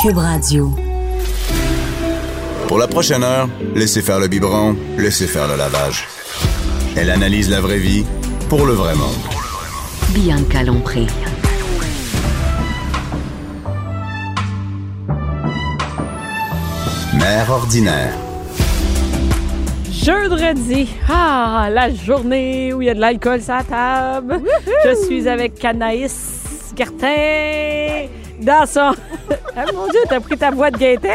Cube Radio. Pour la prochaine heure, laissez faire le biberon, laissez faire le lavage. Elle analyse la vraie vie pour le vrai monde. Bianca Lompré. Mère ordinaire. Jeudi, ah, la journée où il y a de l'alcool sur la table. Je suis avec Anaïs Gertin dans son... ah mon Dieu, t'as pris ta boîte Gaëtan?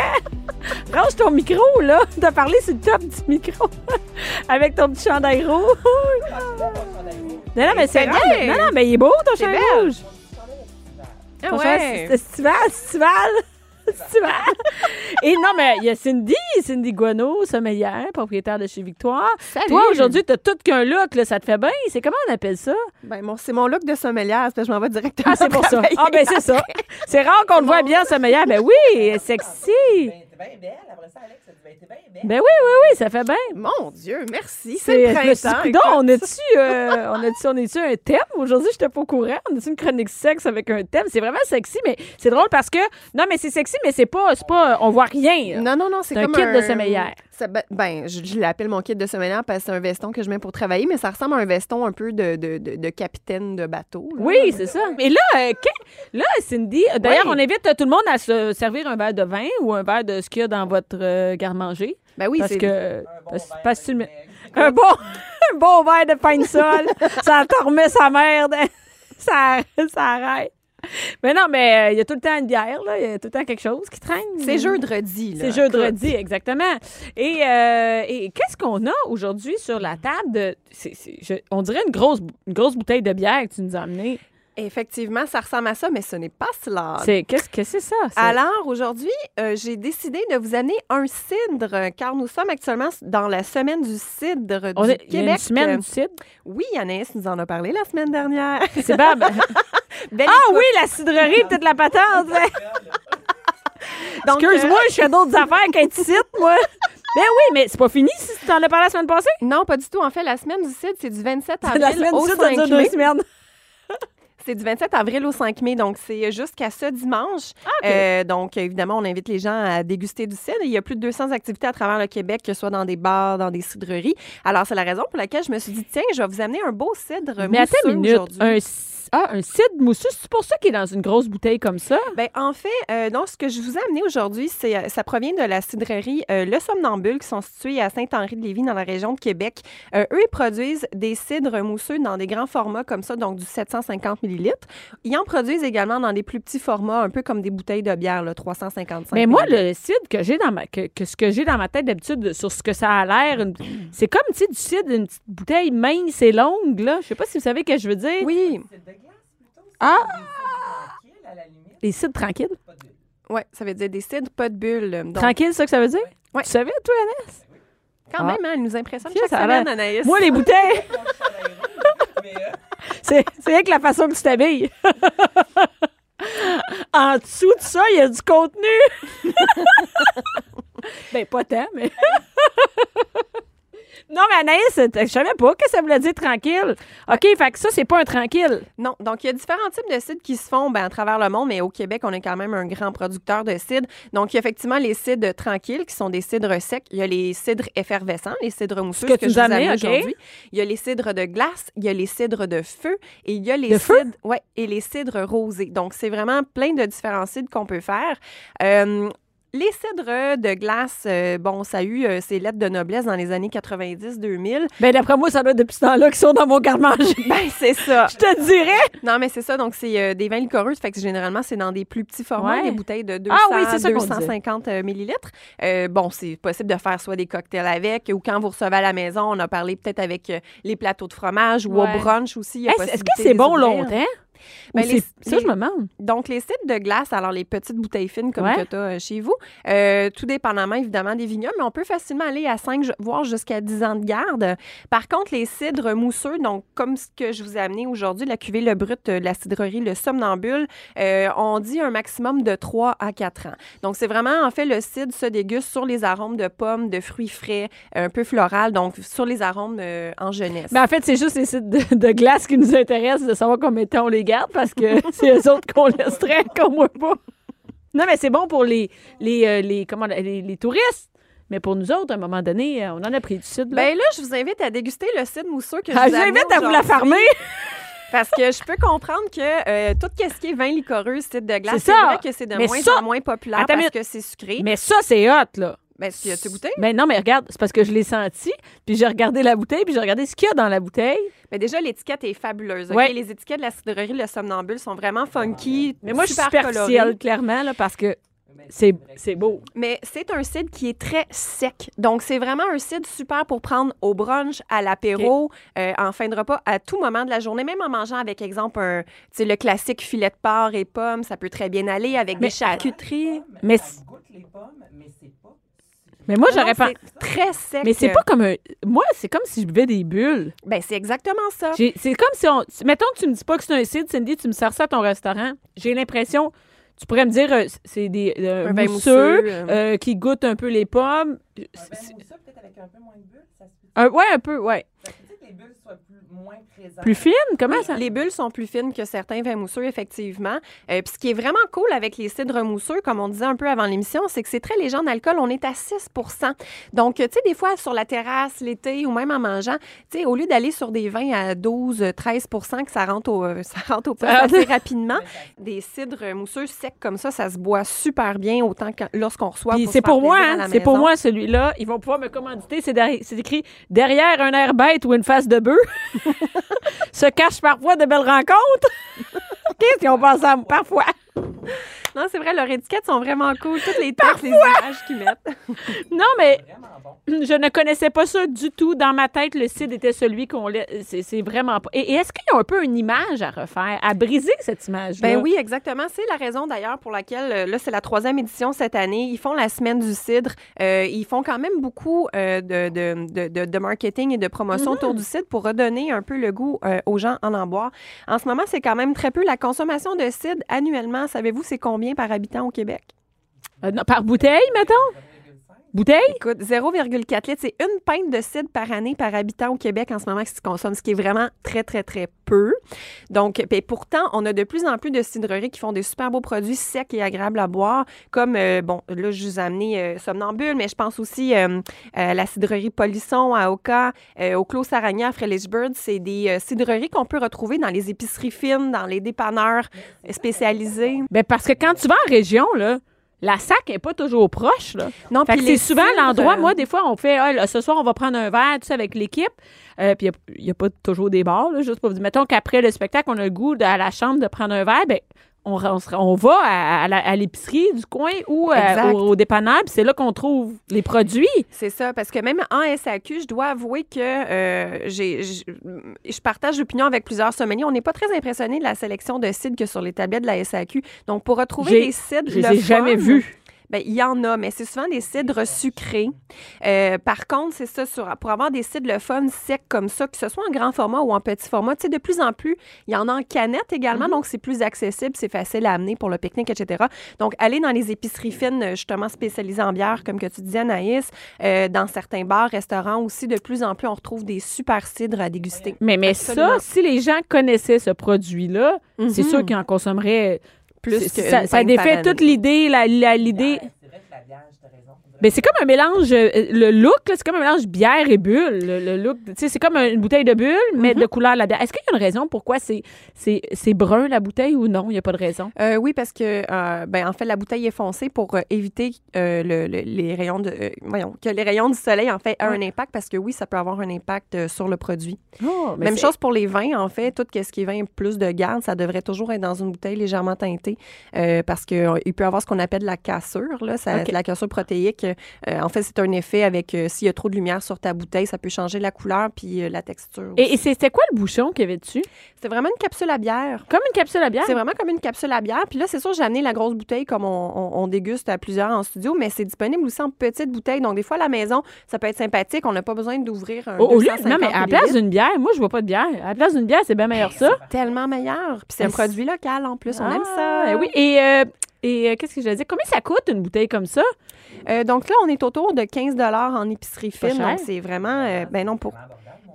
Range ton micro, là. T'as parlé sur le top du micro. avec ton petit chandail rouge. Non, non, mais c'est. Non, non, mais il est beau, ton chandail rouge. Ah ouais. estival, estival. Et non, mais il y a Cindy, Cindy Guano, sommelière, propriétaire de chez Victoire. Salut. Toi, aujourd'hui, t'as tout qu'un look, là, ça te fait bien? C'est comment on appelle ça? Ben, mon- c'est mon look de sommelière, parce que je m'en vais directement. Ah, c'est pour ça. Ah, ben c'est ça. C'est rare qu'on le voit bien, sommelière. Ben oui, sexy. Ben oui, oui, oui, ça fait bien. Mon Dieu, merci. C'est, le printemps. écoute. on a-tu, euh, on a-tu, on a-tu un thème? Aujourd'hui, je n'étais pas au courant. On a-tu une chronique sexe avec un thème? C'est vraiment sexy, mais c'est drôle parce que, non, mais c'est sexy, mais c'est pas, c'est pas, on voit rien. là. Non, non, non, c'est C'est un comme kit de sommelière. ça- ben, ben, je, je l'appelle mon kit de sommelière parce que c'est un veston que je mets pour travailler, mais ça ressemble à un veston un peu de, de, de, de capitaine de bateau. là. Oui, c'est ça. Et là, euh, que- là, Cindy, d'ailleurs, Oui. on invite tout le monde à se servir un verre de vin ou un verre de ce qu'il y a dans votre euh, Ben oui, parce c'est que. parce, que un bon, un bon verre de pain de sol, ça te remet sa merde. ça, ça arrête. Mais non, mais euh, il y a tout le temps une bière, là. Il y a tout le temps quelque chose qui traîne. c'est jeudi. là. C'est jeudi, exactement. Et, euh, et qu'est-ce qu'on a aujourd'hui sur la table? De, je- on dirait une grosse, une grosse bouteille de bière que tu nous as amenée. Effectivement, ça ressemble à ça, mais ce n'est pas cela. C'est, qu'est-ce que c'est ça? Alors, aujourd'hui, euh, j'ai décidé de vous amener un cidre, car nous sommes actuellement dans la semaine du cidre on du est- il y a Québec. une semaine du cidre? Oui, Anaïs nous en a parlé la semaine dernière. C'est Bab. Belle ah écoute. oui, la cidrerie, peut-être la patente. Excuse-moi, euh, je fais d'autres affaires qu'un cite, moi. Ben oui, mais c'est pas fini si tu t'en as parlé la semaine passée? Non, pas du tout. En fait, la semaine du cidre, c'est du 27 C'est avril la semaine au du cidre, ça 5 dure deux mai. semaines. C'est du 27 avril au 5 mai, donc c'est jusqu'à ce dimanche. Ah. Euh, donc, évidemment, on invite les gens à déguster du cidre. Il y a plus de 200 activités à travers le Québec, que ce soit dans des bars, dans des cidreries. Alors, c'est la raison pour laquelle je me suis dit, tiens, je vais vous amener un beau cidre Mais mousseux aujourd'hui. Un, ah, un cidre mousseux, c'est pour ça qu'il est dans une grosse bouteille comme ça? Ben, en fait, euh, donc, ce que je vous ai amené aujourd'hui, c'est, euh, ça provient de la cidrerie euh, Le Somnambule, qui sont situés à Saint-Henri-de-Lévis, dans la région de Québec. Euh, eux, ils produisent des cidres mousseux dans des grands formats comme ça, donc du 750 millilitres. Ils en produisent également dans des plus petits formats, un peu comme des bouteilles de bière, là, 355 Mais moi, millilitres. le cidre que j'ai dans ma que, que ce que j'ai dans ma tête d'habitude sur ce que ça a l'air, une- c'est comme tu sais, du cidre, une petite bouteille mince et longue, là. Je sais pas si vous savez ce que je veux dire. Oui, Ah! Les cidres tranquilles. ouais, ça veut dire des cidres, pas de bulles. Donc, Tranquille, c'est ça que ça veut dire? Ouais. Tu savais, toi, Annès? quand Ah. même, hein, elle nous impressionne chaque ça semaine, Anaïs. Moi, les bouteilles. C'est avec la façon que tu t'habilles. en dessous de ça, il y a du contenu. ben, pas tant, mais. non, mais Anaïs, je savais pas que ça voulait dire tranquille. OK, fait que ça, c'est pas un tranquille. Non, donc il y a différents types de cidres qui se font ben, à travers le monde, mais au Québec, on est quand même un grand producteur de cidres. Donc, il y a effectivement les cidres tranquilles, qui sont des cidres secs. Il y a les cidres effervescents, les cidres mousseux, que ce tu je amène amené, OK. aujourd'hui. Il y a les cidres de glace, il y a les cidres de feu et il y a les De cidres, ouais, et les cidres rosés. Donc, c'est vraiment plein de différents cidres qu'on peut faire. Euh, les cidres de glace, euh, bon, ça a eu euh, ses lettres de noblesse dans les années 90-2000. Ben, d'après moi, ça doit être depuis ce temps-là qu'ils sont dans mon garde-manger. Ben, c'est ça. Je te dirais. Non, mais c'est ça. Donc, c'est euh, des vins liquoreux. Fait que généralement, c'est dans des plus petits formats, Ouais. des bouteilles de 200, Ah oui, c'est ça qu'on 250 euh, millilitres. Bon, c'est possible de faire soit des cocktails avec ou quand vous recevez à la maison, on a parlé peut-être avec les plateaux de fromage ou Ouais. au brunch aussi. Hey, Est-ce que c'est bon longtemps? Ben, les- Ça, les- je me demande. Donc, les cidres de glace, alors les petites bouteilles fines comme Ouais. que tu as chez vous, euh, tout dépendamment évidemment des vignobles, mais on peut facilement aller à 5, voire jusqu'à 10 ans de garde. Par contre, les cidres mousseux, donc comme ce que je vous ai amené aujourd'hui, la cuvée Le Brut euh, la cidrerie Le Somnambule, euh, on dit un maximum de 3 à 4 ans. Donc, c'est vraiment, en fait, le cidre se déguste sur les arômes de pommes, de fruits frais, un peu floral, donc sur les arômes euh, en jeunesse. Ben, en fait, c'est juste les sites de, de glace qui nous intéressent de savoir combien de temps on les garde parce que c'est eux autres qu'on laisserait, qu'on voit pas. Non, mais c'est bon pour les, les, euh, les, comment, les, les touristes. Mais pour nous autres, à un moment donné, euh, on en a pris du sud. Là. Ben là, je vous invite à déguster le cidre mousseux que je Ah, vous J'invite à vous la farmer. Parce que je peux comprendre que euh, tout ce qui est vin liquoreux, cidre de glace, C'est vrai que c'est de Mais moins ça- en moins populaire parce minute. que c'est sucré. Mais ça, c'est hot, là. Ben, tu as-tu goûté? Mais non, mais regarde, c'est parce que je l'ai senti, puis j'ai regardé la bouteille, puis j'ai regardé ce qu'il y a dans la bouteille. Ben, déjà, l'étiquette est fabuleuse. ok? Ouais. Les étiquettes de la cidrerie Le Somnambule sont vraiment funky. Mais moi, je suis super superficielle, clairement, là, parce que c'est c'est beau. Mais c'est un cidre qui est très sec. Donc, c'est vraiment un cidre super pour prendre au brunch, à l'apéro, euh, en fin de repas, à tout moment de la journée, même en mangeant avec, exemple, un, le classique filet de porc et pommes, ça peut très bien aller avec Mais- des charcuteries. Mais, mais moi, Non, j'aurais pas. c'est très sec. Mais c'est pas comme un. Moi, c'est comme si je buvais des bulles. Ben, c'est exactement ça. C'est comme si on. Mettons que tu me dis pas que c'est un cidre, Cindy, tu me sers ça à ton restaurant. J'ai l'impression. Tu pourrais me dire, euh, c'est des euh, Un mousseux, mousseux, euh. euh, qui goûtent un peu les pommes. C'est- Un- ouais, un peu, ouais. Plus fine? Comment ça? Les bulles sont plus fines que certains vins mousseux, effectivement. Euh, Puis ce qui est vraiment cool avec les cidres mousseux, comme on disait un peu avant l'émission, c'est que c'est très léger en alcool. On est à 6 Donc, tu sais, des fois, sur la terrasse, l'été ou même en mangeant, tu sais, au lieu d'aller sur des vins à 12, 13 que ça rentre au, euh, ça rentre au poste Ça- assez rapidement, des cidres mousseux secs comme ça, ça se boit super bien autant que lorsqu'on reçoit. Puis se c'est pour moi, hein, c'est pour moi celui-là. Ils vont pouvoir me commanditer. C'est écrit derrière un air bête ou une face de bœuf. Se cachent parfois de belles rencontres. Qu'est-ce qu'ils ont pensé à? Parfois? Non, c'est vrai, leurs étiquettes sont vraiment cool. Toutes les textes, les images qu'ils mettent. Non, mais je ne connaissais pas ça du tout. Dans ma tête, le CID était celui qu'on laisse. C'est c'est vraiment pas. Et, et est-ce qu'il y a un peu une image à refaire, à briser cette image-là? Ben oui, exactement. C'est la raison d'ailleurs pour laquelle, euh, là, c'est la troisième édition cette année. Ils font la semaine du cidre. Euh, ils font quand même beaucoup euh, de, de, de, de- de marketing et de promotion Mm-hmm. autour du cidre pour redonner un peu le goût euh, aux gens en en boire. En ce moment, c'est quand même très peu. La consommation de cidre annuellement, savez-vous, c'est combien par habitant au Québec? Euh, non, par bouteille, mettons? Bouteille? Écoute, 0,4 litres, c'est une pinte de cidre par année par habitant au Québec en ce moment qui se consomme, ce qui est vraiment très, très, très peu. Donc, puis pourtant, on a de plus en plus de cidreries qui font des super beaux produits secs et agréables à boire, comme, euh, bon, là, je vous ai amené euh, Somnambule, mais je pense aussi euh, euh, la cidrerie Polisson à Oka, au Clos Saragna à. C'est des cidreries qu'on peut retrouver dans les épiceries fines, dans les dépanneurs spécialisés. Ben parce que quand tu vas en région, là, la sac n'est pas toujours proche. Là. Non, Fait puis que c'est souvent l'endroit. euh, Moi, des fois, on fait ah, là, ce soir, on va prendre un verre, tu sais, avec l'équipe. Euh, puis il n'y a, pas toujours des bars, là, juste pour vous dire. Mettons qu'après le spectacle, on a le goût de- à la chambre de prendre un verre, ben on, on, va à, à l'épicerie du coin ou euh, au, au dépanneur, puis c'est là qu'on trouve les produits. C'est ça, parce que même en SAQ, je dois avouer que euh, j'ai, je partage l'opinion avec plusieurs sommeliers. On n'est pas très impressionné de la sélection de cidres que sur les tablettes de la SAQ. Donc, pour retrouver des cidres, Je le les ai jamais vus. Ben, il y en a, mais c'est souvent des cidres sucrés. Euh, par contre, c'est ça, sur, pour avoir des cidres le fun secs comme ça, que ce soit en grand format ou en petit format, tu sais, de plus en plus, il y en a en canette également, donc c'est plus accessible, c'est facile à amener pour le pique-nique, etc. Donc, aller dans les épiceries fines, justement spécialisées en bière, comme que tu disais, Anaïs, euh, dans certains bars, restaurants aussi, de plus en plus, on retrouve des super cidres à déguster. Mais, mais Absolument. ça, si les gens connaissaient ce produit-là, c'est Mhm. sûr qu'ils en consommeraient Plus qu'une ça, ça défait toute l'idée, la, la- l'idée. C'est comme un mélange, euh, le look, c'est comme un mélange bière et bulle. Le, le look, c'est comme une bouteille de bulle, mais de couleur la bière. Est-ce qu'il y a une raison pourquoi c'est, c'est, c'est brun la bouteille ou non? Il n'y a pas de raison? Euh, oui, parce que, euh, ben, en fait, la bouteille est foncée pour éviter euh, le- le- les rayons de, voyons, que les rayons du soleil, en fait, aient un impact, parce que oui, ça peut avoir un impact sur le produit. Même chose pour les vins, en fait, tout ce qui est vin plus de garde, ça devrait toujours être dans une bouteille légèrement teintée, parce qu'il peut y avoir ce qu'on appelle la cassure, là, ça, la cassure protéique. Euh, en fait, c'est un effet avec euh, s'il y a trop de lumière sur ta bouteille, ça peut changer la couleur puis euh, la texture. Et, et c'était quoi le bouchon qu'il y avait dessus? C'est vraiment une capsule à bière. Comme une capsule à bière? C'est vraiment comme une capsule à bière. Puis là, c'est sûr, j'ai amené la grosse bouteille comme on, on- on déguste à plusieurs en studio, mais c'est disponible aussi en petite bouteille. Donc, des fois, à la maison, ça peut être sympathique. On n'a pas besoin d'ouvrir un Au, au lieu, 250 non, mais à la place d'une bière, moi, je vois pas de bière. À la place d'une bière, c'est bien meilleur ça. Tellement meilleur. Puis c'est un produit local en plus. On aime Ah, ça. oui. Et, euh, et euh, qu'est-ce que je veux dire? Combien ça coûte une bouteille comme ça? Euh, donc là, on est autour de 15 en épicerie fine. Donc, c'est vraiment. euh, ben non, pour.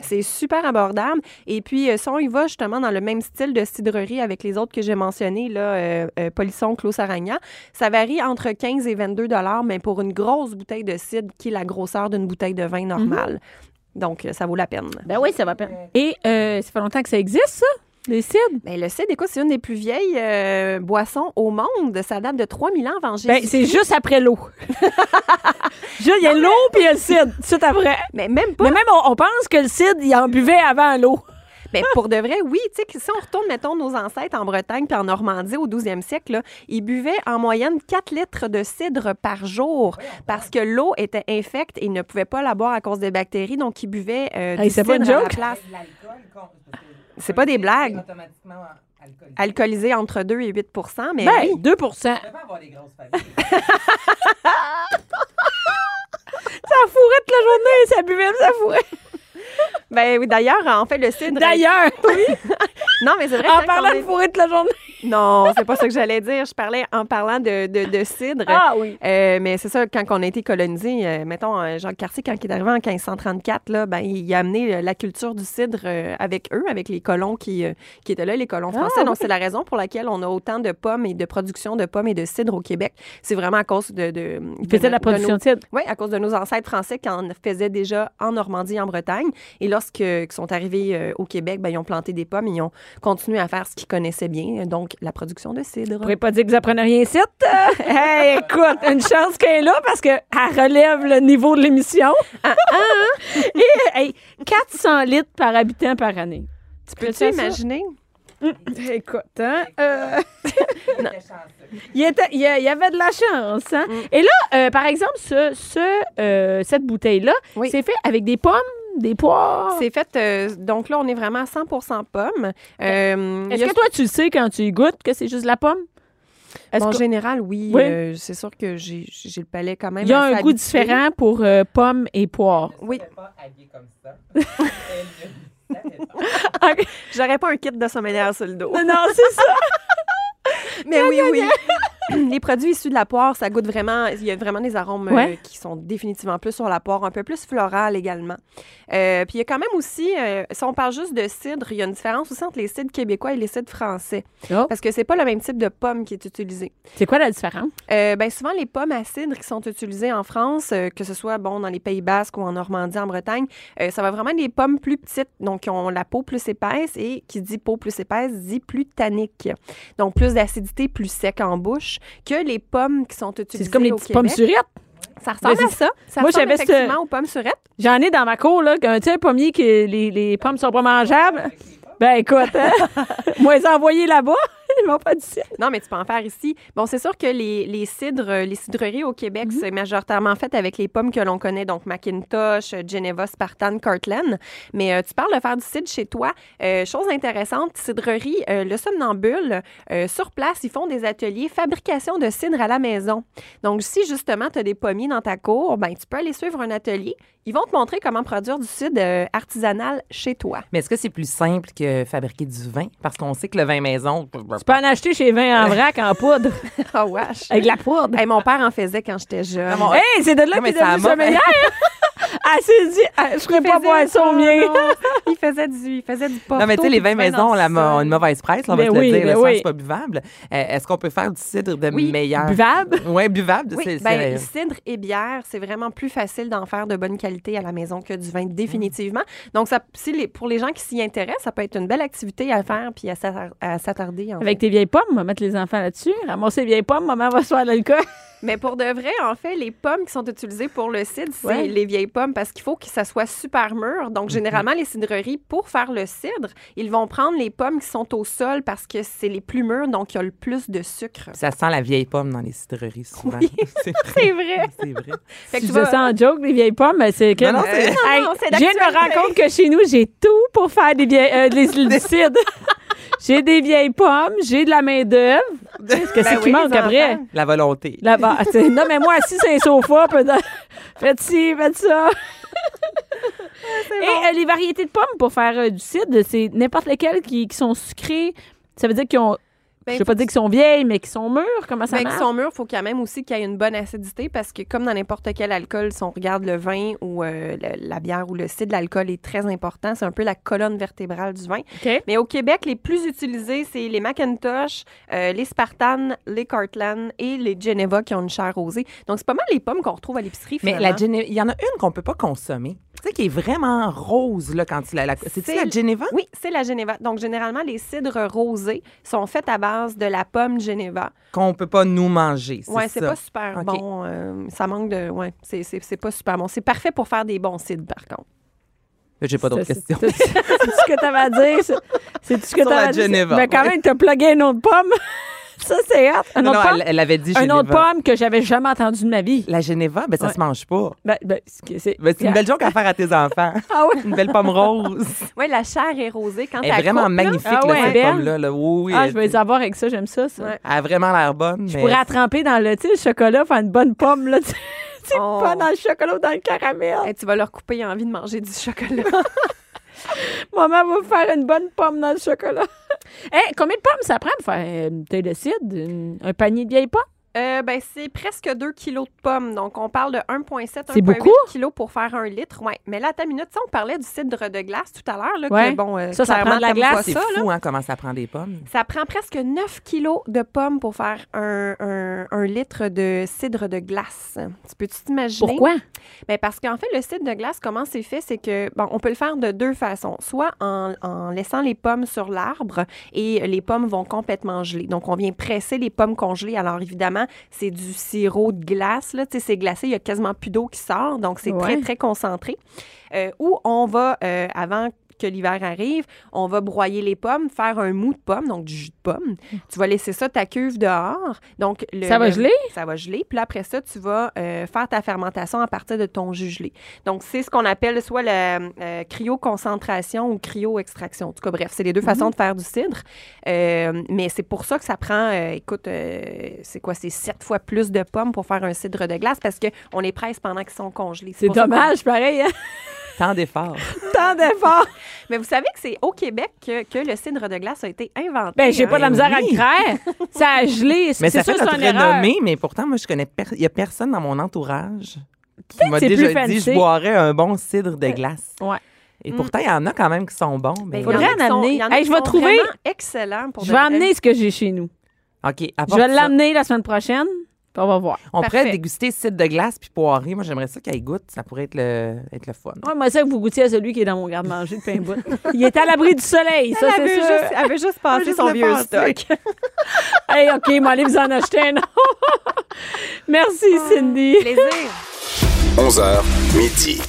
C'est super abordable. Et puis, euh, si on y va justement dans le même style de cidrerie avec les autres que j'ai mentionnés, là, euh, euh, Polisson, Clos Saragna, ça varie entre 15 et 22 mais pour une grosse bouteille de cidre qui est la grosseur d'une bouteille de vin normale. Donc, ça vaut la peine. Ben oui, ça va peine. Et euh, ça fait longtemps que ça existe, ça? Les cidres? Ben, le cidre, écoute, c'est une des plus vieilles euh, boissons au monde. Ça date de 3000 ans avant Jésus. Ben, c'est juste après l'eau. Juste, Il y a l'eau puis il y a le cidre, tout après. Mais même pas. Mais même, on, on pense que le cidre, il en buvait avant l'eau. Ben, pour de vrai, oui. Tu sais, si on retourne, mettons, nos ancêtres en Bretagne puis en Normandie au 12e siècle, là, ils buvaient en moyenne 4 litres de cidre par jour parce que l'eau était infecte et ils ne pouvaient pas la boire à cause des bactéries. Donc, ils buvaient euh, Hey, du c'est pas cidre une à la joke? place. C'est pas des blagues. automatiquement alcoolisé. Alcoolisé entre 2 et 8% mais Ben, oui. 2% Ça avoir des grosses familles. Ça fourrait toute la journée, ça buvait, ça fourrait. Ben oui, d'ailleurs, en fait, le cidre... D'ailleurs, oui, Non, mais c'est vrai en parlant de fourrer toute la journée. Non, c'est pas ça que j'allais dire. Je parlais en parlant de, de, de cidre. Ah oui. Euh, mais c'est ça, quand on a été colonisé, euh, mettons, euh, Jacques Cartier, quand il est arrivé en 1534, là, ben, il a amené euh, la culture du cidre euh, avec eux, avec les colons qui, euh, qui étaient là, les colons Ah, français. Donc, c'est la raison pour laquelle on a autant de pommes et de production de pommes et de cidre au Québec. C'est vraiment à cause de... de Il faisait de la production de cidre. Oui, à cause de nos ancêtres français qui en faisaient déjà en Normandie en Bretagne. Et lorsque ils sont arrivés au Québec, ben, ils ont planté des pommes ils ont continué à faire ce qu'ils connaissaient bien, donc la production de cidre. Vous pourrez pas dire que vous apprenez rien ici. hey, écoute, une chance qu'elle est là parce qu'elle relève le niveau de l'émission. Ah, Et, hey, 400 litres par habitant par année. Tu peux Peux-tu imaginer? Écoute, hein? euh, il, était- il y avait de la chance. Hein? Mm. Et là, euh, par exemple, ce, ce, euh, cette bouteille-là, Oui. c'est fait avec des pommes, des poires. C'est fait, euh, donc là, on est vraiment à 100% pommes. Euh, il Est-ce a- que toi, tu sais quand tu y goûtes que c'est juste la pomme? En que- général, oui. Oui. euh, c'est sûr que j'ai le palais quand même. il y a un goût habitué. différent pour euh, pommes et poires. Oui. Pas comme ça. J'aurais pas un kit de sommelière sur le dos. non, c'est ça. Mais oui, oui. Les produits issus de la poire, ça goûte vraiment. Il y a vraiment des arômes euh, qui sont définitivement plus sur la poire, un peu plus floral également. Euh, puis il y a quand même aussi, euh, si on parle juste de cidre, il y a une différence aussi entre les cidres québécois et les cidres français. Oh. Parce que c'est pas le même type de pomme qui est utilisé. C'est quoi la différence? Ben souvent, les pommes à cidre qui sont utilisées en France, que ce soit bon dans les Pays Basques ou en Normandie, en Bretagne, ça va vraiment des pommes plus petites, donc qui ont la peau plus épaisse et qui dit peau plus épaisse dit plus tannique. Donc plus d'acidité, plus sec en bouche que les pommes qui sont utilisées C'est comme les petites pommes surettes. Ça ressemble Mais à c'est- ça. Ça Moi, ressemble j'avais ce- effectivement aux pommes surettes. J'en ai dans ma cour, là, qu'un, tu sais, un pommier que les, les pommes sont pas mangeables. Ben, écoute, hein? moi, les envoyer là-bas, ils m'ont pas dit ça. Non, mais tu peux en faire ici. Bon, c'est sûr que les, les cidres, euh, les cidreries au Québec, Mhm. c'est majoritairement fait avec les pommes que l'on connaît, donc Macintosh, euh, Geneva, Spartan, Cortland. Mais euh, tu parles de faire du cidre chez toi. Euh, chose intéressante, cidrerie, euh, le somnambule, euh, sur place, ils font des ateliers fabrication de cidre à la maison. Donc, si justement tu as des pommiers dans ta cour, ben, tu peux aller suivre un atelier. Ils vont te montrer comment produire du cidre euh, artisanal chez toi. Mais est-ce que c'est plus simple que fabriquer du vin? Parce qu'on sait que le vin maison. Tu peux en acheter chez Vin en vrac en poudre, Oh, wesh! avec la poudre. Hey, mon père en faisait quand j'étais jeune. Hey, c'est de là qu'il mais est ça devenu sommelière. Elle s'est dit, je ferais pas boire ça au mien. il faisait du, il faisait du porto. Non, mais tu sais, les puis vins du vin maison, dans la, ont une mauvaise presse, là, on va te oui, le dire. le oui. c'est pas buvable. Euh, Est-ce qu'on peut faire du cidre de Oui, meilleur? Buvable. Oui, buvable. Oui, ben, c'est- cidre et bière, c'est vraiment plus facile d'en faire de bonne qualité à la maison que du vin, définitivement. Donc, ça, si les, pour les gens qui s'y intéressent, ça peut être une belle activité à faire puis à s'attar- à s'attarder. Avec fait. tes vieilles pommes, on va mettre les enfants là-dessus. Ramasser les vieilles pommes, maman va se faire de l'alcool. Mais pour de vrai, en fait, les pommes qui sont utilisées pour le cidre, c'est Ouais. les vieilles pommes parce qu'il faut que ça soit super mûr. Donc, généralement, les cidreries, pour faire le cidre, ils vont prendre les pommes qui sont au sol parce que c'est les plus mûres, donc il y a le plus de sucre. Ça sent la vieille pomme dans les cidreries souvent. c'est vrai. C'est vrai. C'est vrai. Que Je vas- ça en joke, les vieilles pommes, mais c'est que. Non, non, c'est- Hey, non, c'est je viens de me rendre compte que chez nous, j'ai tout pour faire des vieilles, euh, des, du cidre. J'ai des vieilles pommes, j'ai de la main-d'œuvre. Qu'est-ce que c'est Ben qui oui, manque après? La volonté. Sais, Non, mais moi, assis sur un sofa, peut-être. Faites ci, faites ça. Et euh, les variétés de pommes pour faire euh, du cidre, c'est n'importe lesquelles qui, qui sont sucrées. Ça veut dire qu'ils ont. Ben, je veux pas dire qu'ils sont vieilles, mais qu'ils sont mûres. Comment ça Ben, marche? qu'ils sont mûrs, il faut quand même aussi qu'il y ait une bonne acidité parce que, comme dans n'importe quel alcool, si on regarde le vin ou euh, le- la bière ou le cidre, l'alcool est très important. C'est un peu la colonne vertébrale du vin. Mais au Québec, les plus utilisés, c'est les Macintosh, euh, les Spartan, les Cartland et les Geneva qui ont une chair rosée. Donc, c'est pas mal les pommes qu'on retrouve à l'épicerie. Mais finalement. la Gene- il y en a une qu'on peut pas consommer. Tu sais, qui est vraiment rose, là, quand tu la. la... C'est-tu C'est- la Geneva? Oui, c'est la Geneva. Donc, généralement, les cidres rosés sont faits à base de la pomme Geneva. Qu'on peut pas nous manger. C'est Ouais, c'est pas super bon. euh, ça manque de. Ouais, c'est- c'est c'est pas super bon. C'est parfait pour faire des bons cidres, par contre. J'ai pas d'autres questions. C'est tout ce que t'avais à dire. C'est tout ce que t'avais à dire. Mais quand ouais. même, t'as plugué une autre pomme. Ça, c'est. Un Non, autre non, pomme? elle, elle avait dit Un Geneva. autre pomme que j'avais jamais entendu de ma vie. La Geneva, ben ça Ouais. se mange pas. Ben, ben, c'est c'est- Ben, c'est une belle joke à faire à tes enfants. Ah ouais? Une belle pomme rose. Oui, la chair est rosée quand Elle est elle vraiment coupe, là. magnifique, Ah là, cette pomme-là. là. Oui, oui. Ah, je vais les avoir avec ça, j'aime ça. ça. Ouais. Elle a vraiment l'air bonne. Je mais- pourrais la tremper dans le, le chocolat, faire une bonne pomme, là. tu sais, Oh. pas dans le chocolat ou dans le caramel. Hey, tu vas leur couper envie de manger du chocolat. Maman va faire une bonne pomme dans le chocolat. Hey, combien de pommes ça prend pour faire une bouteille de cidre? Une- un panier de vieilles pommes? Euh, ben, c'est presque 2 kilos de pommes. Donc, on parle de 1,7, C'est 1,8 beaucoup? kilos pour faire un litre. Ouais. Mais là, à ta minute, on parlait du cidre de glace tout à l'heure. Là, Ouais. que, bon, euh, Ça, ça prend de la glace. C'est fou, hein, comment ça prend des pommes. Ça prend presque 9 kilos de pommes pour faire un, un- un litre de cidre de glace. Tu peux-tu t'imaginer? Pourquoi? Ben parce qu'en fait, le cidre de glace, comment c'est fait? C'est que, bon, on peut le faire de deux façons. Soit en, en laissant les pommes sur l'arbre et les pommes vont complètement geler. Donc, on vient presser les pommes congelées. Alors, évidemment, c'est du sirop de glace. Là. C'est glacé, il y a quasiment plus d'eau qui sort. Donc, c'est Ouais. très, très concentré. Euh, ou on va, euh, avant que l'hiver arrive, on va broyer les pommes, faire un mou de pomme, donc du jus de pomme. Tu vas laisser ça ta cuve dehors. Donc le- Ça va le- geler? Ça va geler. Puis après ça, tu vas euh, faire ta fermentation à partir de ton jus gelé. Donc c'est ce qu'on appelle soit la euh, cryoconcentration ou cryo-extraction. En tout cas, bref, c'est les deux façons de faire du cidre. Euh, mais c'est pour ça que ça prend, euh, écoute, c'est quoi, c'est sept fois plus de pommes pour faire un cidre de glace parce qu'on les presse pendant qu'ils sont congelés. C'est dommage, pareil. Hein? Tant d'efforts. Tant d'efforts. Mais vous savez que c'est au Québec que, que le cidre de glace a été inventé. Ben, j'ai hein? pas de la misère à le craire. Ça a gelé. Mais C'est ça sûr, fait notre renommée, mais pourtant, moi, je connais... per- Il y a personne dans mon entourage qui m'a déjà plus dit je boirais un bon cidre de glace. Ouais. Et pourtant, il y en a quand même qui sont bons. Ben, Mais... il Faudrait en amener. en Hey, je vais trouver- pour Je vais amener ce que j'ai chez nous. OK, Je vais l'amener la semaine prochaine. On va voir. On Parfait. pourrait déguster cidre de glace puis poirée. Moi, j'aimerais ça qu'elle goûte. Ça pourrait être le, être le fun. Ouais, moi, ça que vous goûtiez à celui qui est dans mon garde-manger de pain bout. Il est à l'abri du soleil, ça, Elle c'est avait, sûr. juste, elle avait juste passé juste son vieux passer. stock. Hey, OK, moi, allez vous en acheter un. Merci, Cindy. Plaisir. 11h, midi.